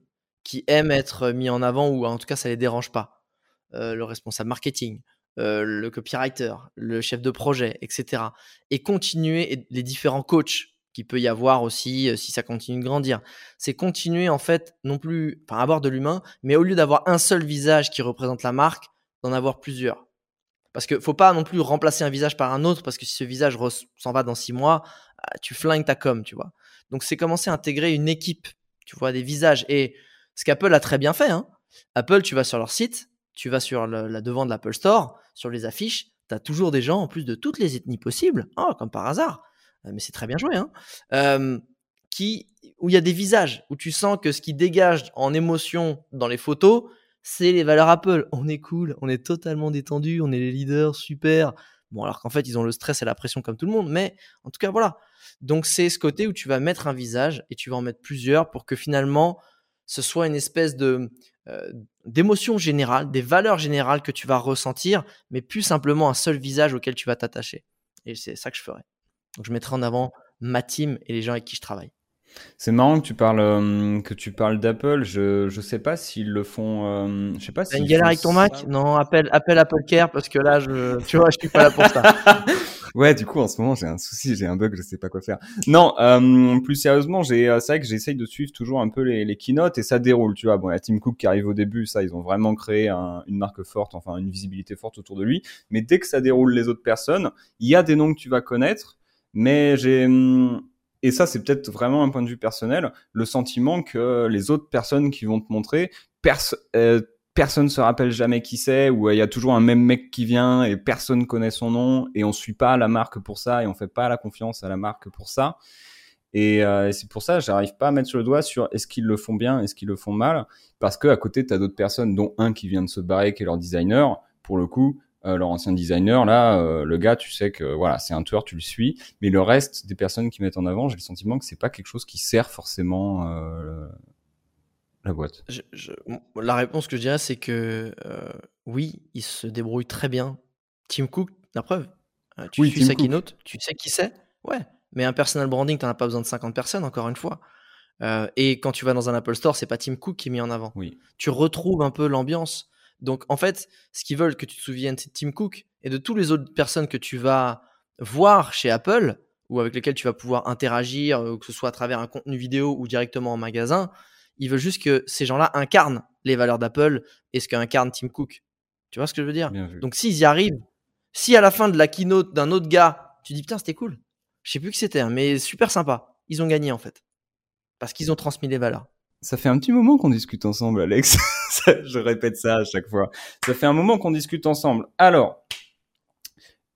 qui aiment être mis en avant ou en tout cas ça les dérange pas. le responsable marketing, le copywriter, le chef de projet, etc. Et continuer les différents coachs qu'il peut y avoir aussi si ça continue de grandir. C'est continuer en fait, non plus, enfin avoir de l'humain, mais au lieu d'avoir un seul visage qui représente la marque, d'en avoir plusieurs. Parce que faut pas non plus remplacer un visage par un autre, parce que si ce visage s'en va dans six mois, ah, tu flingues ta com, tu vois. Donc c'est commencer à intégrer une équipe, tu vois, des visages. Et ce qu'Apple a très bien fait, hein. Apple, tu vas sur leur site, tu vas sur la devant de l'Apple Store, sur les affiches, tu as toujours des gens en plus de toutes les ethnies possibles, oh, comme par hasard. Mais c'est très bien joué, hein, qui, où il y a des visages, où tu sens que ce qui dégage en émotion dans les photos, c'est les valeurs Apple. On est cool, on est totalement détendu, on est les leaders, super. Bon, alors qu'en fait, ils ont le stress et la pression comme tout le monde, mais en tout cas, voilà. Donc, c'est ce côté où tu vas mettre un visage et tu vas en mettre plusieurs pour que finalement, ce soit une espèce de d'émotion générale, des valeurs générales que tu vas ressentir, mais plus simplement un seul visage auquel tu vas t'attacher. Et c'est ça que je ferai. Donc je mettrai en avant ma team et les gens avec qui je travaille. C'est marrant que tu parles euh, que tu parles d'Apple. Je je sais pas s'ils le font. Euh, je sais pas. T'as une galère avec ton Mac? Non, appelle appelle Apple Care parce que là je tu vois je suis pas là pour ça. ouais, du coup en ce moment j'ai un souci, j'ai un bug, je sais pas quoi faire. Non, euh, plus sérieusement, j'ai c'est vrai que j'essaye de suivre toujours un peu les, les keynotes et ça déroule. Tu vois, bon, il y a Tim Cook qui arrive au début, ça ils ont vraiment créé une marque forte, enfin une visibilité forte autour de lui. Mais dès que ça déroule les autres personnes, il y a des noms que tu vas connaître mais j'ai hum, et ça c'est peut-être vraiment un point de vue personnel, le sentiment que les autres personnes qui vont te montrer, personne euh, personne se rappelle jamais qui c'est, ou il y a toujours un même mec qui vient et personne connaît son nom et on suit pas la marque pour ça et on fait pas la confiance à la marque pour ça. Et, euh, c'est pour ça, j'arrive pas à mettre le doigt sur est-ce qu'ils le font bien, est-ce qu'ils le font mal, parce que à côté, tu as d'autres personnes, dont un qui vient de se barrer, qui est leur designer. Pour le coup, euh, leur ancien designer, là, euh, le gars, tu sais que voilà, c'est un tueur, tu le suis. Mais le reste des personnes qui mettent en avant, j'ai le sentiment que c'est pas quelque chose qui sert forcément euh, la boîte. Je- je- la réponse que je dirais, c'est que oui, il se débrouille très bien. Tim Cook, la preuve. Tu Oui, suis Tim sa keynote, tu sais qui c'est? Ouais. Mais un personal branding, t'en as pas besoin de 50 personnes, encore une fois. Et quand tu vas dans un Apple Store, c'est pas Tim Cook qui est mis en avant. Oui. Tu retrouves un peu l'ambiance. Donc, en fait, ce qu'ils veulent que tu te souviennes, c'est de Tim Cook et de toutes les autres personnes que tu vas voir chez Apple ou avec lesquelles tu vas pouvoir interagir, euh, que ce soit à travers un contenu vidéo ou directement en magasin. Ils veulent juste que ces gens-là incarnent les valeurs d'Apple et ce qu'incarne Tim Cook. Tu vois ce que je veux dire? Donc, s'ils y arrivent, si à la fin de la keynote d'un autre gars, tu dis putain, c'était cool. Je sais plus qui c'était, hein, mais super sympa. Ils ont gagné en fait. Parce qu'ils ont transmis les valeurs. Ça fait un petit moment qu'on discute ensemble, Alex. Je répète ça à chaque fois. Ça fait un moment qu'on discute ensemble. Alors,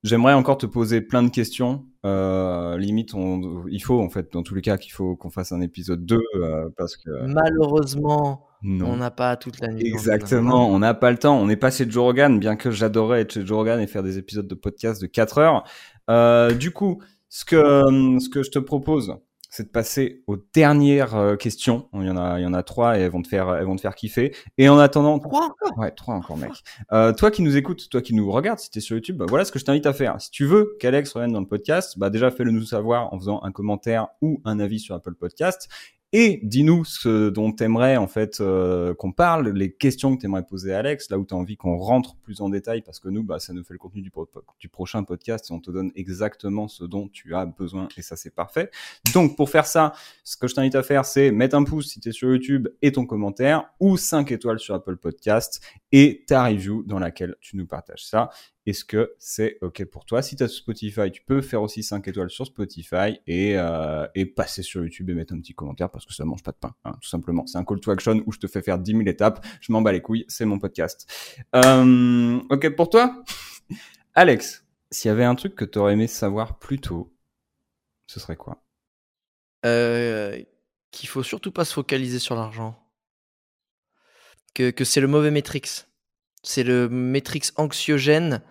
j'aimerais encore te poser plein de questions. Euh, limite, on, il faut en fait, dans tous les cas, qu'il faut qu'on fasse un épisode 2 euh, parce que Malheureusement, non. on n'a pas toute la nuit. Exactement, on n'a pas le temps. On n'est pas chez Joe Rogan, bien que j'adorais être chez Joe Rogan et faire des épisodes de podcast de 4 heures. Euh, du coup, ce que, ce que je te propose, c'est de passer aux dernières euh, questions. Il y en a, il y en a trois et elles vont te faire, elles vont te faire kiffer. Et en attendant, Trois encore? Ouais, trois encore, mec. Euh, toi qui nous écoutes, toi qui nous regardes, si t'es sur YouTube, bah, voilà ce que je t'invite à faire. Si tu veux qu'Alex revienne dans le podcast, bah déjà fais-le nous savoir en faisant un commentaire ou un avis sur Apple Podcast. Et dis-nous ce dont t'aimerais en fait euh, qu'on parle, les questions que t'aimerais poser à Alex, là où t'as envie qu'on rentre plus en détail, parce que nous, bah, ça nous fait le contenu du, pro- du prochain podcast et on te donne exactement ce dont tu as besoin et ça c'est parfait. Donc pour faire ça, ce que je t'invite à faire, c'est mettre un pouce si t'es sur YouTube et ton commentaire, ou 5 étoiles sur Apple Podcast et ta review dans laquelle tu nous partages ça. Est-ce que c'est OK pour toi? Si tu as Spotify, tu peux faire aussi 5 étoiles sur Spotify et, euh, et passer sur YouTube et mettre un petit commentaire parce que ça mange pas de pain, hein, tout simplement. C'est un call to action où je te fais faire 10 000 étapes. Je m'en bats les couilles, c'est mon podcast. Euh, OK pour toi? Alex, s'il y avait un truc que tu aurais aimé savoir plus tôt, ce serait quoi? Euh, qu'il faut surtout pas se focaliser sur l'argent. Que, que c'est le mauvais Matrix. C'est le Matrix anxiogène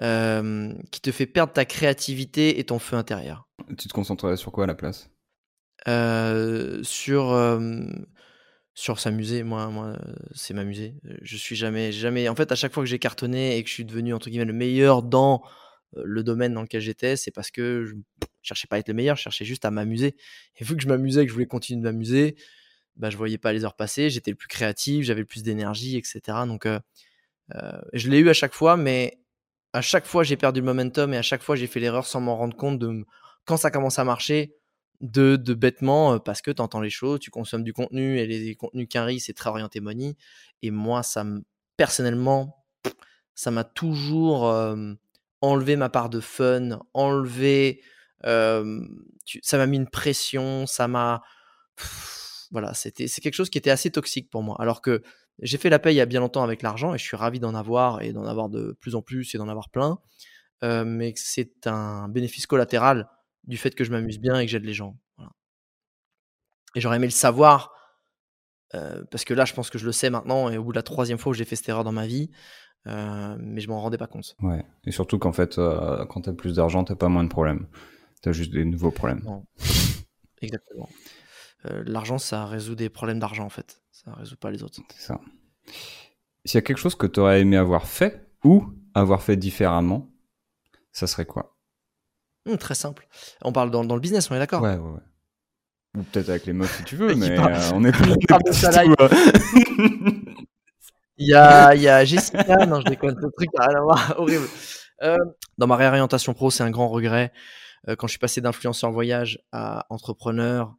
euh, qui te fait perdre ta créativité et ton feu intérieur. Tu te concentrerais sur quoi à la place? Euh, sur euh, sur s'amuser, moi, moi c'est m'amuser. Je suis jamais, jamais. En fait, à chaque fois que j'ai cartonné et que je suis devenu entre guillemets le meilleur dans le domaine dans lequel j'étais, c'est parce que je cherchais pas à être le meilleur, je cherchais juste à m'amuser. Et vu que je m'amusais, et que je voulais continuer de m'amuser, bah, je voyais pas les heures passer. J'étais le plus créatif, j'avais le plus d'énergie, etc. Donc, je l'ai eu à chaque fois, mais à chaque fois j'ai perdu le momentum et à chaque fois j'ai fait l'erreur sans m'en rendre compte de quand ça commence à marcher de, de bêtement euh, parce que tu entends les choses, tu consommes du contenu et les contenus qu'un c'est très orienté money. Et moi, ça me, personnellement, ça m'a toujours enlevé ma part de fun, enlevé, ça m'a mis une pression, ça m'a, voilà, c'était, c'est quelque chose qui était assez toxique pour moi. Alors que j'ai fait la paye il y a bien longtemps avec l'argent et je suis ravi d'en avoir et d'en avoir de plus en plus et d'en avoir plein. Euh, mais c'est un bénéfice collatéral du fait que je m'amuse bien et que j'aide les gens. Voilà. Et j'aurais aimé le savoir, euh, parce que là, je pense que je le sais maintenant, et au bout de la troisième fois où j'ai fait cette erreur dans ma vie, euh, mais je m'en rendais pas compte. Ouais. Et surtout qu'en fait, quand t'as plus d'argent, t'as pas moins de problèmes. T'as juste des nouveaux problèmes. Non. Exactement. L'argent, ça résout des problèmes d'argent, en fait. Ça résout pas les autres. C'est ça. S'il y a quelque chose que t'aurais aimé avoir fait ou avoir fait différemment, ça serait quoi? Hum, très simple. On parle dans, dans le business, on est d'accord? Ouais, ouais, ouais. Ou peut-être avec les meufs si tu veux, mais parle- euh, on est euh, Il y a, il y a Jessica, non je déconne, le truc n'a rien à voir, horrible. Euh, dans ma réorientation pro, c'est un grand regret. Euh, quand je suis passé d'influenceur voyage à entrepreneur,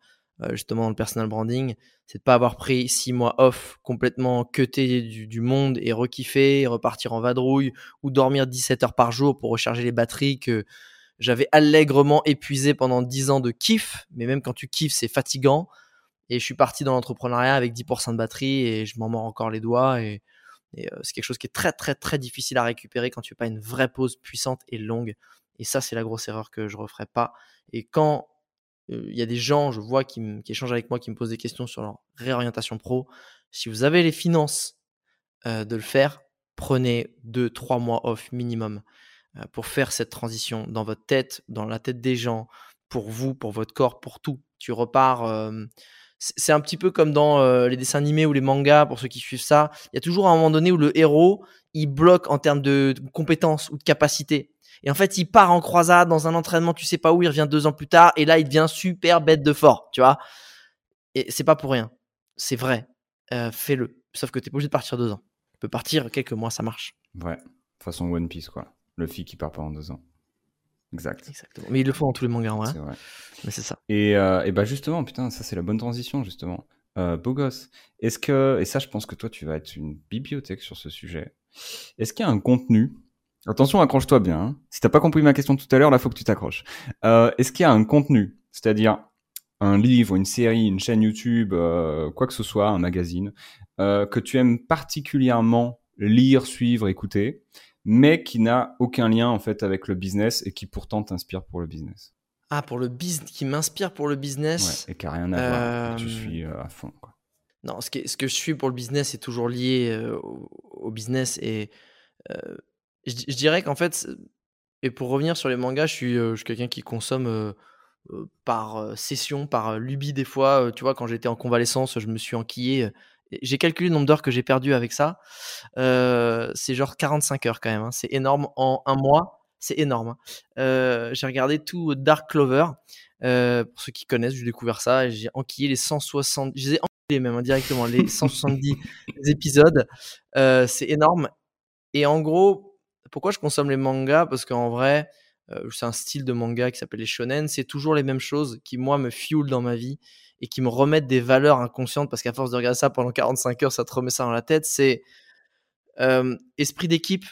justement dans le personal branding, c'est de pas avoir pris six mois off, complètement cuté du, du monde et rekiffer, repartir en vadrouille ou dormir 17 heures par jour pour recharger les batteries que j'avais allègrement épuisé pendant 10 ans de kiff. Mais même quand tu kiffes, c'est fatigant. Et je suis parti dans l'entrepreneuriat avec 10% de batterie et je m'en mords encore les doigts. Et, et, euh, c'est quelque chose qui est très, très, très difficile à récupérer quand tu fais pas une vraie pause puissante et longue. Et ça, c'est la grosse erreur que je referai pas. Et quand euh, il y a des gens, je vois, qui, qui échangent avec moi, qui me posent des questions sur leur réorientation pro, si vous avez les finances euh, de le faire, prenez deux, trois mois off minimum pour faire cette transition dans votre tête, dans la tête des gens, pour vous, pour votre corps, pour tout. Tu repars. c'est un petit peu comme dans les dessins animés ou les mangas, pour ceux qui suivent ça. Il y a toujours un moment donné où le héros, il bloque en termes de compétences ou de capacités. Et en fait, il part en croisade dans un entraînement, tu sais pas où, il revient deux ans plus tard, et là, il devient super bête de fort, tu vois. Et c'est pas pour rien. C'est vrai. Fais-le. Sauf que tu pas obligé de partir deux ans. Tu peux partir quelques mois, ça marche. Ouais. Façon One Piece, quoi. Le fille qui part pendant deux ans. Exact. Exactement. Mais ils le font dans tous les mangas, ouais. C'est vrai. Mais c'est ça. Et, euh, et, bah justement, putain, ça c'est la bonne transition, justement. Euh, beau gosse. Est-ce que, et ça je pense que toi tu vas être une bibliothèque sur ce sujet. Est-ce qu'il y a un contenu Attention, accroche-toi bien. Hein. Si t'as pas compris ma question tout à l'heure, là faut que tu t'accroches. Euh, Est-ce qu'il y a un contenu, c'est-à-dire un livre, une série, une chaîne YouTube, euh, quoi que ce soit, un magazine, euh, que tu aimes particulièrement lire, suivre, écouter, mais qui n'a aucun lien en fait avec le business et qui pourtant t'inspire pour le business? Ah, pour le business, qui m'inspire pour le business? Ouais, et qui n'a rien à voir. Tu suis à fond. Quoi. Non, ce que, ce que je suis pour le business est toujours lié au, business et euh, je, dirais qu'en fait, et pour revenir sur les mangas, je suis, je suis quelqu'un qui consomme par session, par lubie des fois. tu vois, quand j'étais en convalescence, je me suis enquillé j'ai calculé le nombre d'heures que j'ai perdu avec ça. Euh, c'est genre 45 heures quand même. Hein. C'est énorme en un mois. C'est énorme. Hein. Euh, j'ai regardé tout Dark Clover. Euh, pour ceux qui connaissent, j'ai découvert ça. J'ai enquillé les 160. Je les ai enquillés même hein, les 170 épisodes. c'est énorme. Et en gros, pourquoi je consomme les mangas? Parce qu'en vrai, c'est un style de manga qui s'appelle les shonen. C'est toujours les mêmes choses qui moi me fuel dans ma vie et qui me remettent des valeurs inconscientes parce qu'à force de regarder ça pendant 45 heures, ça te remet ça dans la tête. C'est euh, esprit d'équipe,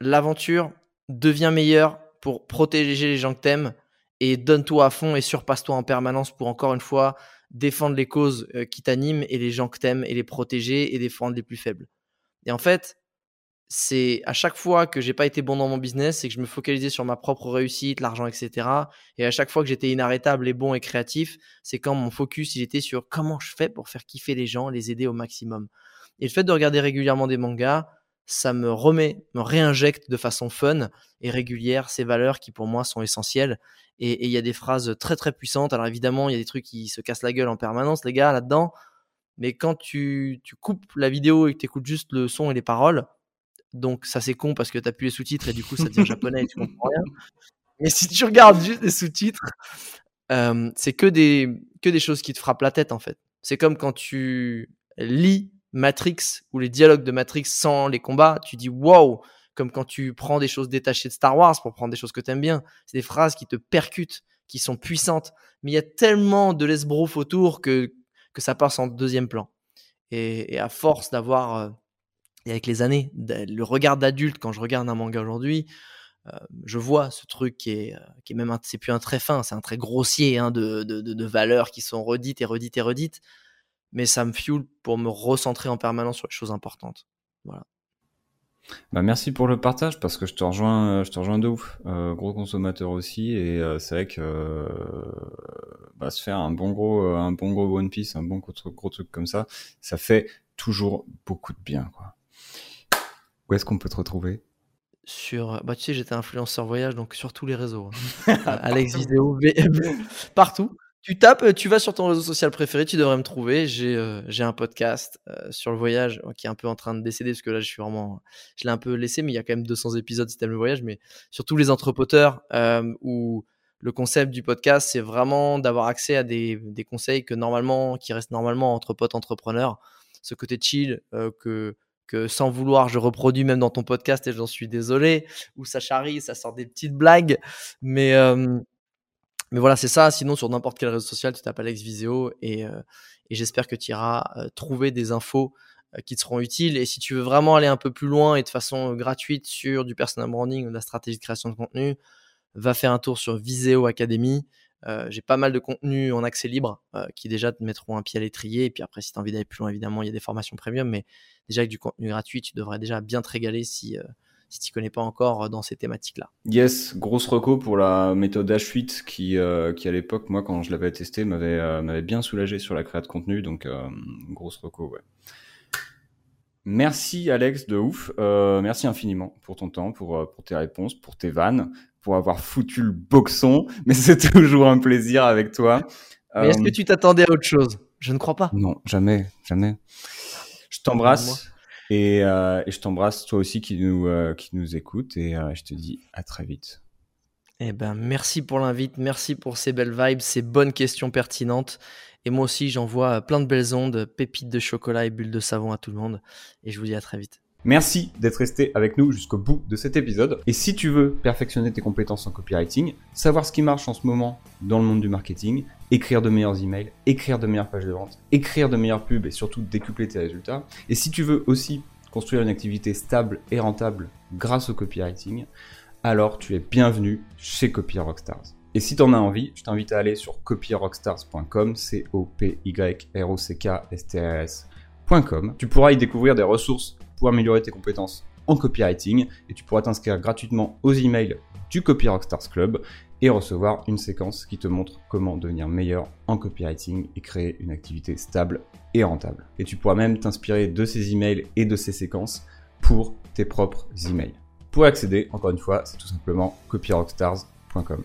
l'aventure, devient meilleur pour protéger les gens que t'aimes et donne-toi à fond et surpasse-toi en permanence pour encore une fois défendre les causes euh, qui t'animent et les gens que t'aimes et les protéger et défendre les plus faibles. Et en fait, c'est à chaque fois que j'ai pas été bon dans mon business, c'est que je me focalisais sur ma propre réussite, l'argent, etc. Et à chaque fois que j'étais inarrêtable et bon et créatif, c'est quand mon focus il était sur comment je fais pour faire kiffer les gens, les aider au maximum. Et le fait de regarder régulièrement des mangas, ça me remet, me réinjecte de façon fun et régulière ces valeurs qui pour moi sont essentielles. Et il y a des phrases très très puissantes. Alors évidemment, il y a des trucs qui se cassent la gueule en permanence, les gars, là-dedans. Mais quand tu, tu coupes la vidéo et que tu écoutes juste le son et les paroles, donc ça c'est con parce que tu plus les sous-titres et du coup ça devient japonais et tu comprends rien. Mais si tu regardes juste les sous-titres, euh, c'est que des, que des choses qui te frappent la tête en fait. C'est comme quand tu lis Matrix ou les dialogues de Matrix sans les combats, tu dis wow, comme quand tu prends des choses détachées de Star Wars pour prendre des choses que tu aimes bien. C'est des phrases qui te percutent, qui sont puissantes. Mais il y a tellement de l'esbrouf autour que, que ça passe en deuxième plan. Et, et à force d'avoir euh, et avec les années, le regard d'adulte, quand je regarde un manga aujourd'hui, euh, je vois ce truc qui est, euh, même, c'est plus un très fin, c'est un très grossier hein, de, valeurs qui sont redites et redites et redites, mais ça me fuel pour me recentrer en permanence sur les choses importantes. Voilà. Bah merci pour le partage parce que je te rejoins, euh, je te rejoins de ouf. gros consommateur aussi et c'est vrai que bah, se faire un bon gros, un bon gros One Piece, un bon gros, gros truc comme ça, ça fait toujours beaucoup de bien quoi. Où est-ce qu'on peut te retrouver? Sur, bah tu sais, j'étais influenceur voyage, donc sur tous les réseaux. Hein. Alex Vidéo, partout. Tu tapes, tu vas sur ton réseau social préféré, tu devrais me trouver. J'ai euh, un podcast euh, sur le voyage qui est un peu en train de décéder parce que là, je suis vraiment, je l'ai un peu laissé, mais il y a quand même 200 épisodes si t'aimes le voyage. Mais sur tous les entrepoteurs euh, où le concept du podcast, c'est vraiment d'avoir accès à des, des, conseils que normalement, qui restent normalement entre potes entrepreneurs. Ce côté chill que sans vouloir, je reproduis même dans ton podcast et j'en suis désolé, ou ça charrie, ça sort des petites blagues, mais, voilà, c'est ça. Sinon, sur n'importe quel réseau social, tu tapes Alex Viseo et, j'espère que tu iras trouver des infos qui te seront utiles. Et si tu veux vraiment aller un peu plus loin et de façon gratuite sur du personal branding ou de la stratégie de création de contenu, va faire un tour sur Viseo Academy. Euh, j'ai pas mal de contenu en accès libre euh, qui déjà te mettront un pied à l'étrier. Et puis après, si tu as envie d'aller plus loin, évidemment, il y a des formations premium. Mais déjà avec du contenu gratuit, tu devrais déjà bien te régaler si, euh, si tu connais pas encore dans ces thématiques-là. Yes, grosse reco pour la méthode H8 qui, qui à l'époque, moi, quand je l'avais testé, m'avait m'avait bien soulagé sur la création de contenu. Donc, grosse reco, ouais. Merci Alex de ouf. Euh, merci infiniment pour ton temps, pour, euh, pour tes réponses, pour tes vannes, pour avoir foutu le boxon. Mais c'est toujours un plaisir avec toi. Mais est-ce que tu t'attendais à autre chose? Je ne crois pas. Non, jamais, jamais. Je t'embrasse et, et, je t'embrasse toi aussi qui nous, qui nous écoute et je te dis à très vite. Eh ben, merci pour l'invite, merci pour ces belles vibes, ces bonnes questions pertinentes. Et moi aussi, j'envoie plein de belles ondes, pépites de chocolat et bulles de savon à tout le monde. Et je vous dis à très vite. Merci d'être resté avec nous jusqu'au bout de cet épisode. Et si tu veux perfectionner tes compétences en copywriting, savoir ce qui marche en ce moment dans le monde du marketing, écrire de meilleurs emails, écrire de meilleures pages de vente, écrire de meilleures pubs et surtout décupler tes résultats. Et si tu veux aussi construire une activité stable et rentable grâce au copywriting, alors tu es bienvenu chez Copy Rockstars. Et si tu en as envie, je t'invite à aller sur copyrockstars.com, c o p y r o c k s t r s.com. Tu pourras y découvrir des ressources pour améliorer tes compétences en copywriting et tu pourras t'inscrire gratuitement aux emails du Copy Rockstars Club et recevoir une séquence qui te montre comment devenir meilleur en copywriting et créer une activité stable et rentable. Et tu pourras même t'inspirer de ces emails et de ces séquences pour tes propres emails. Pour accéder, encore une fois, c'est tout simplement copyrockstars.com.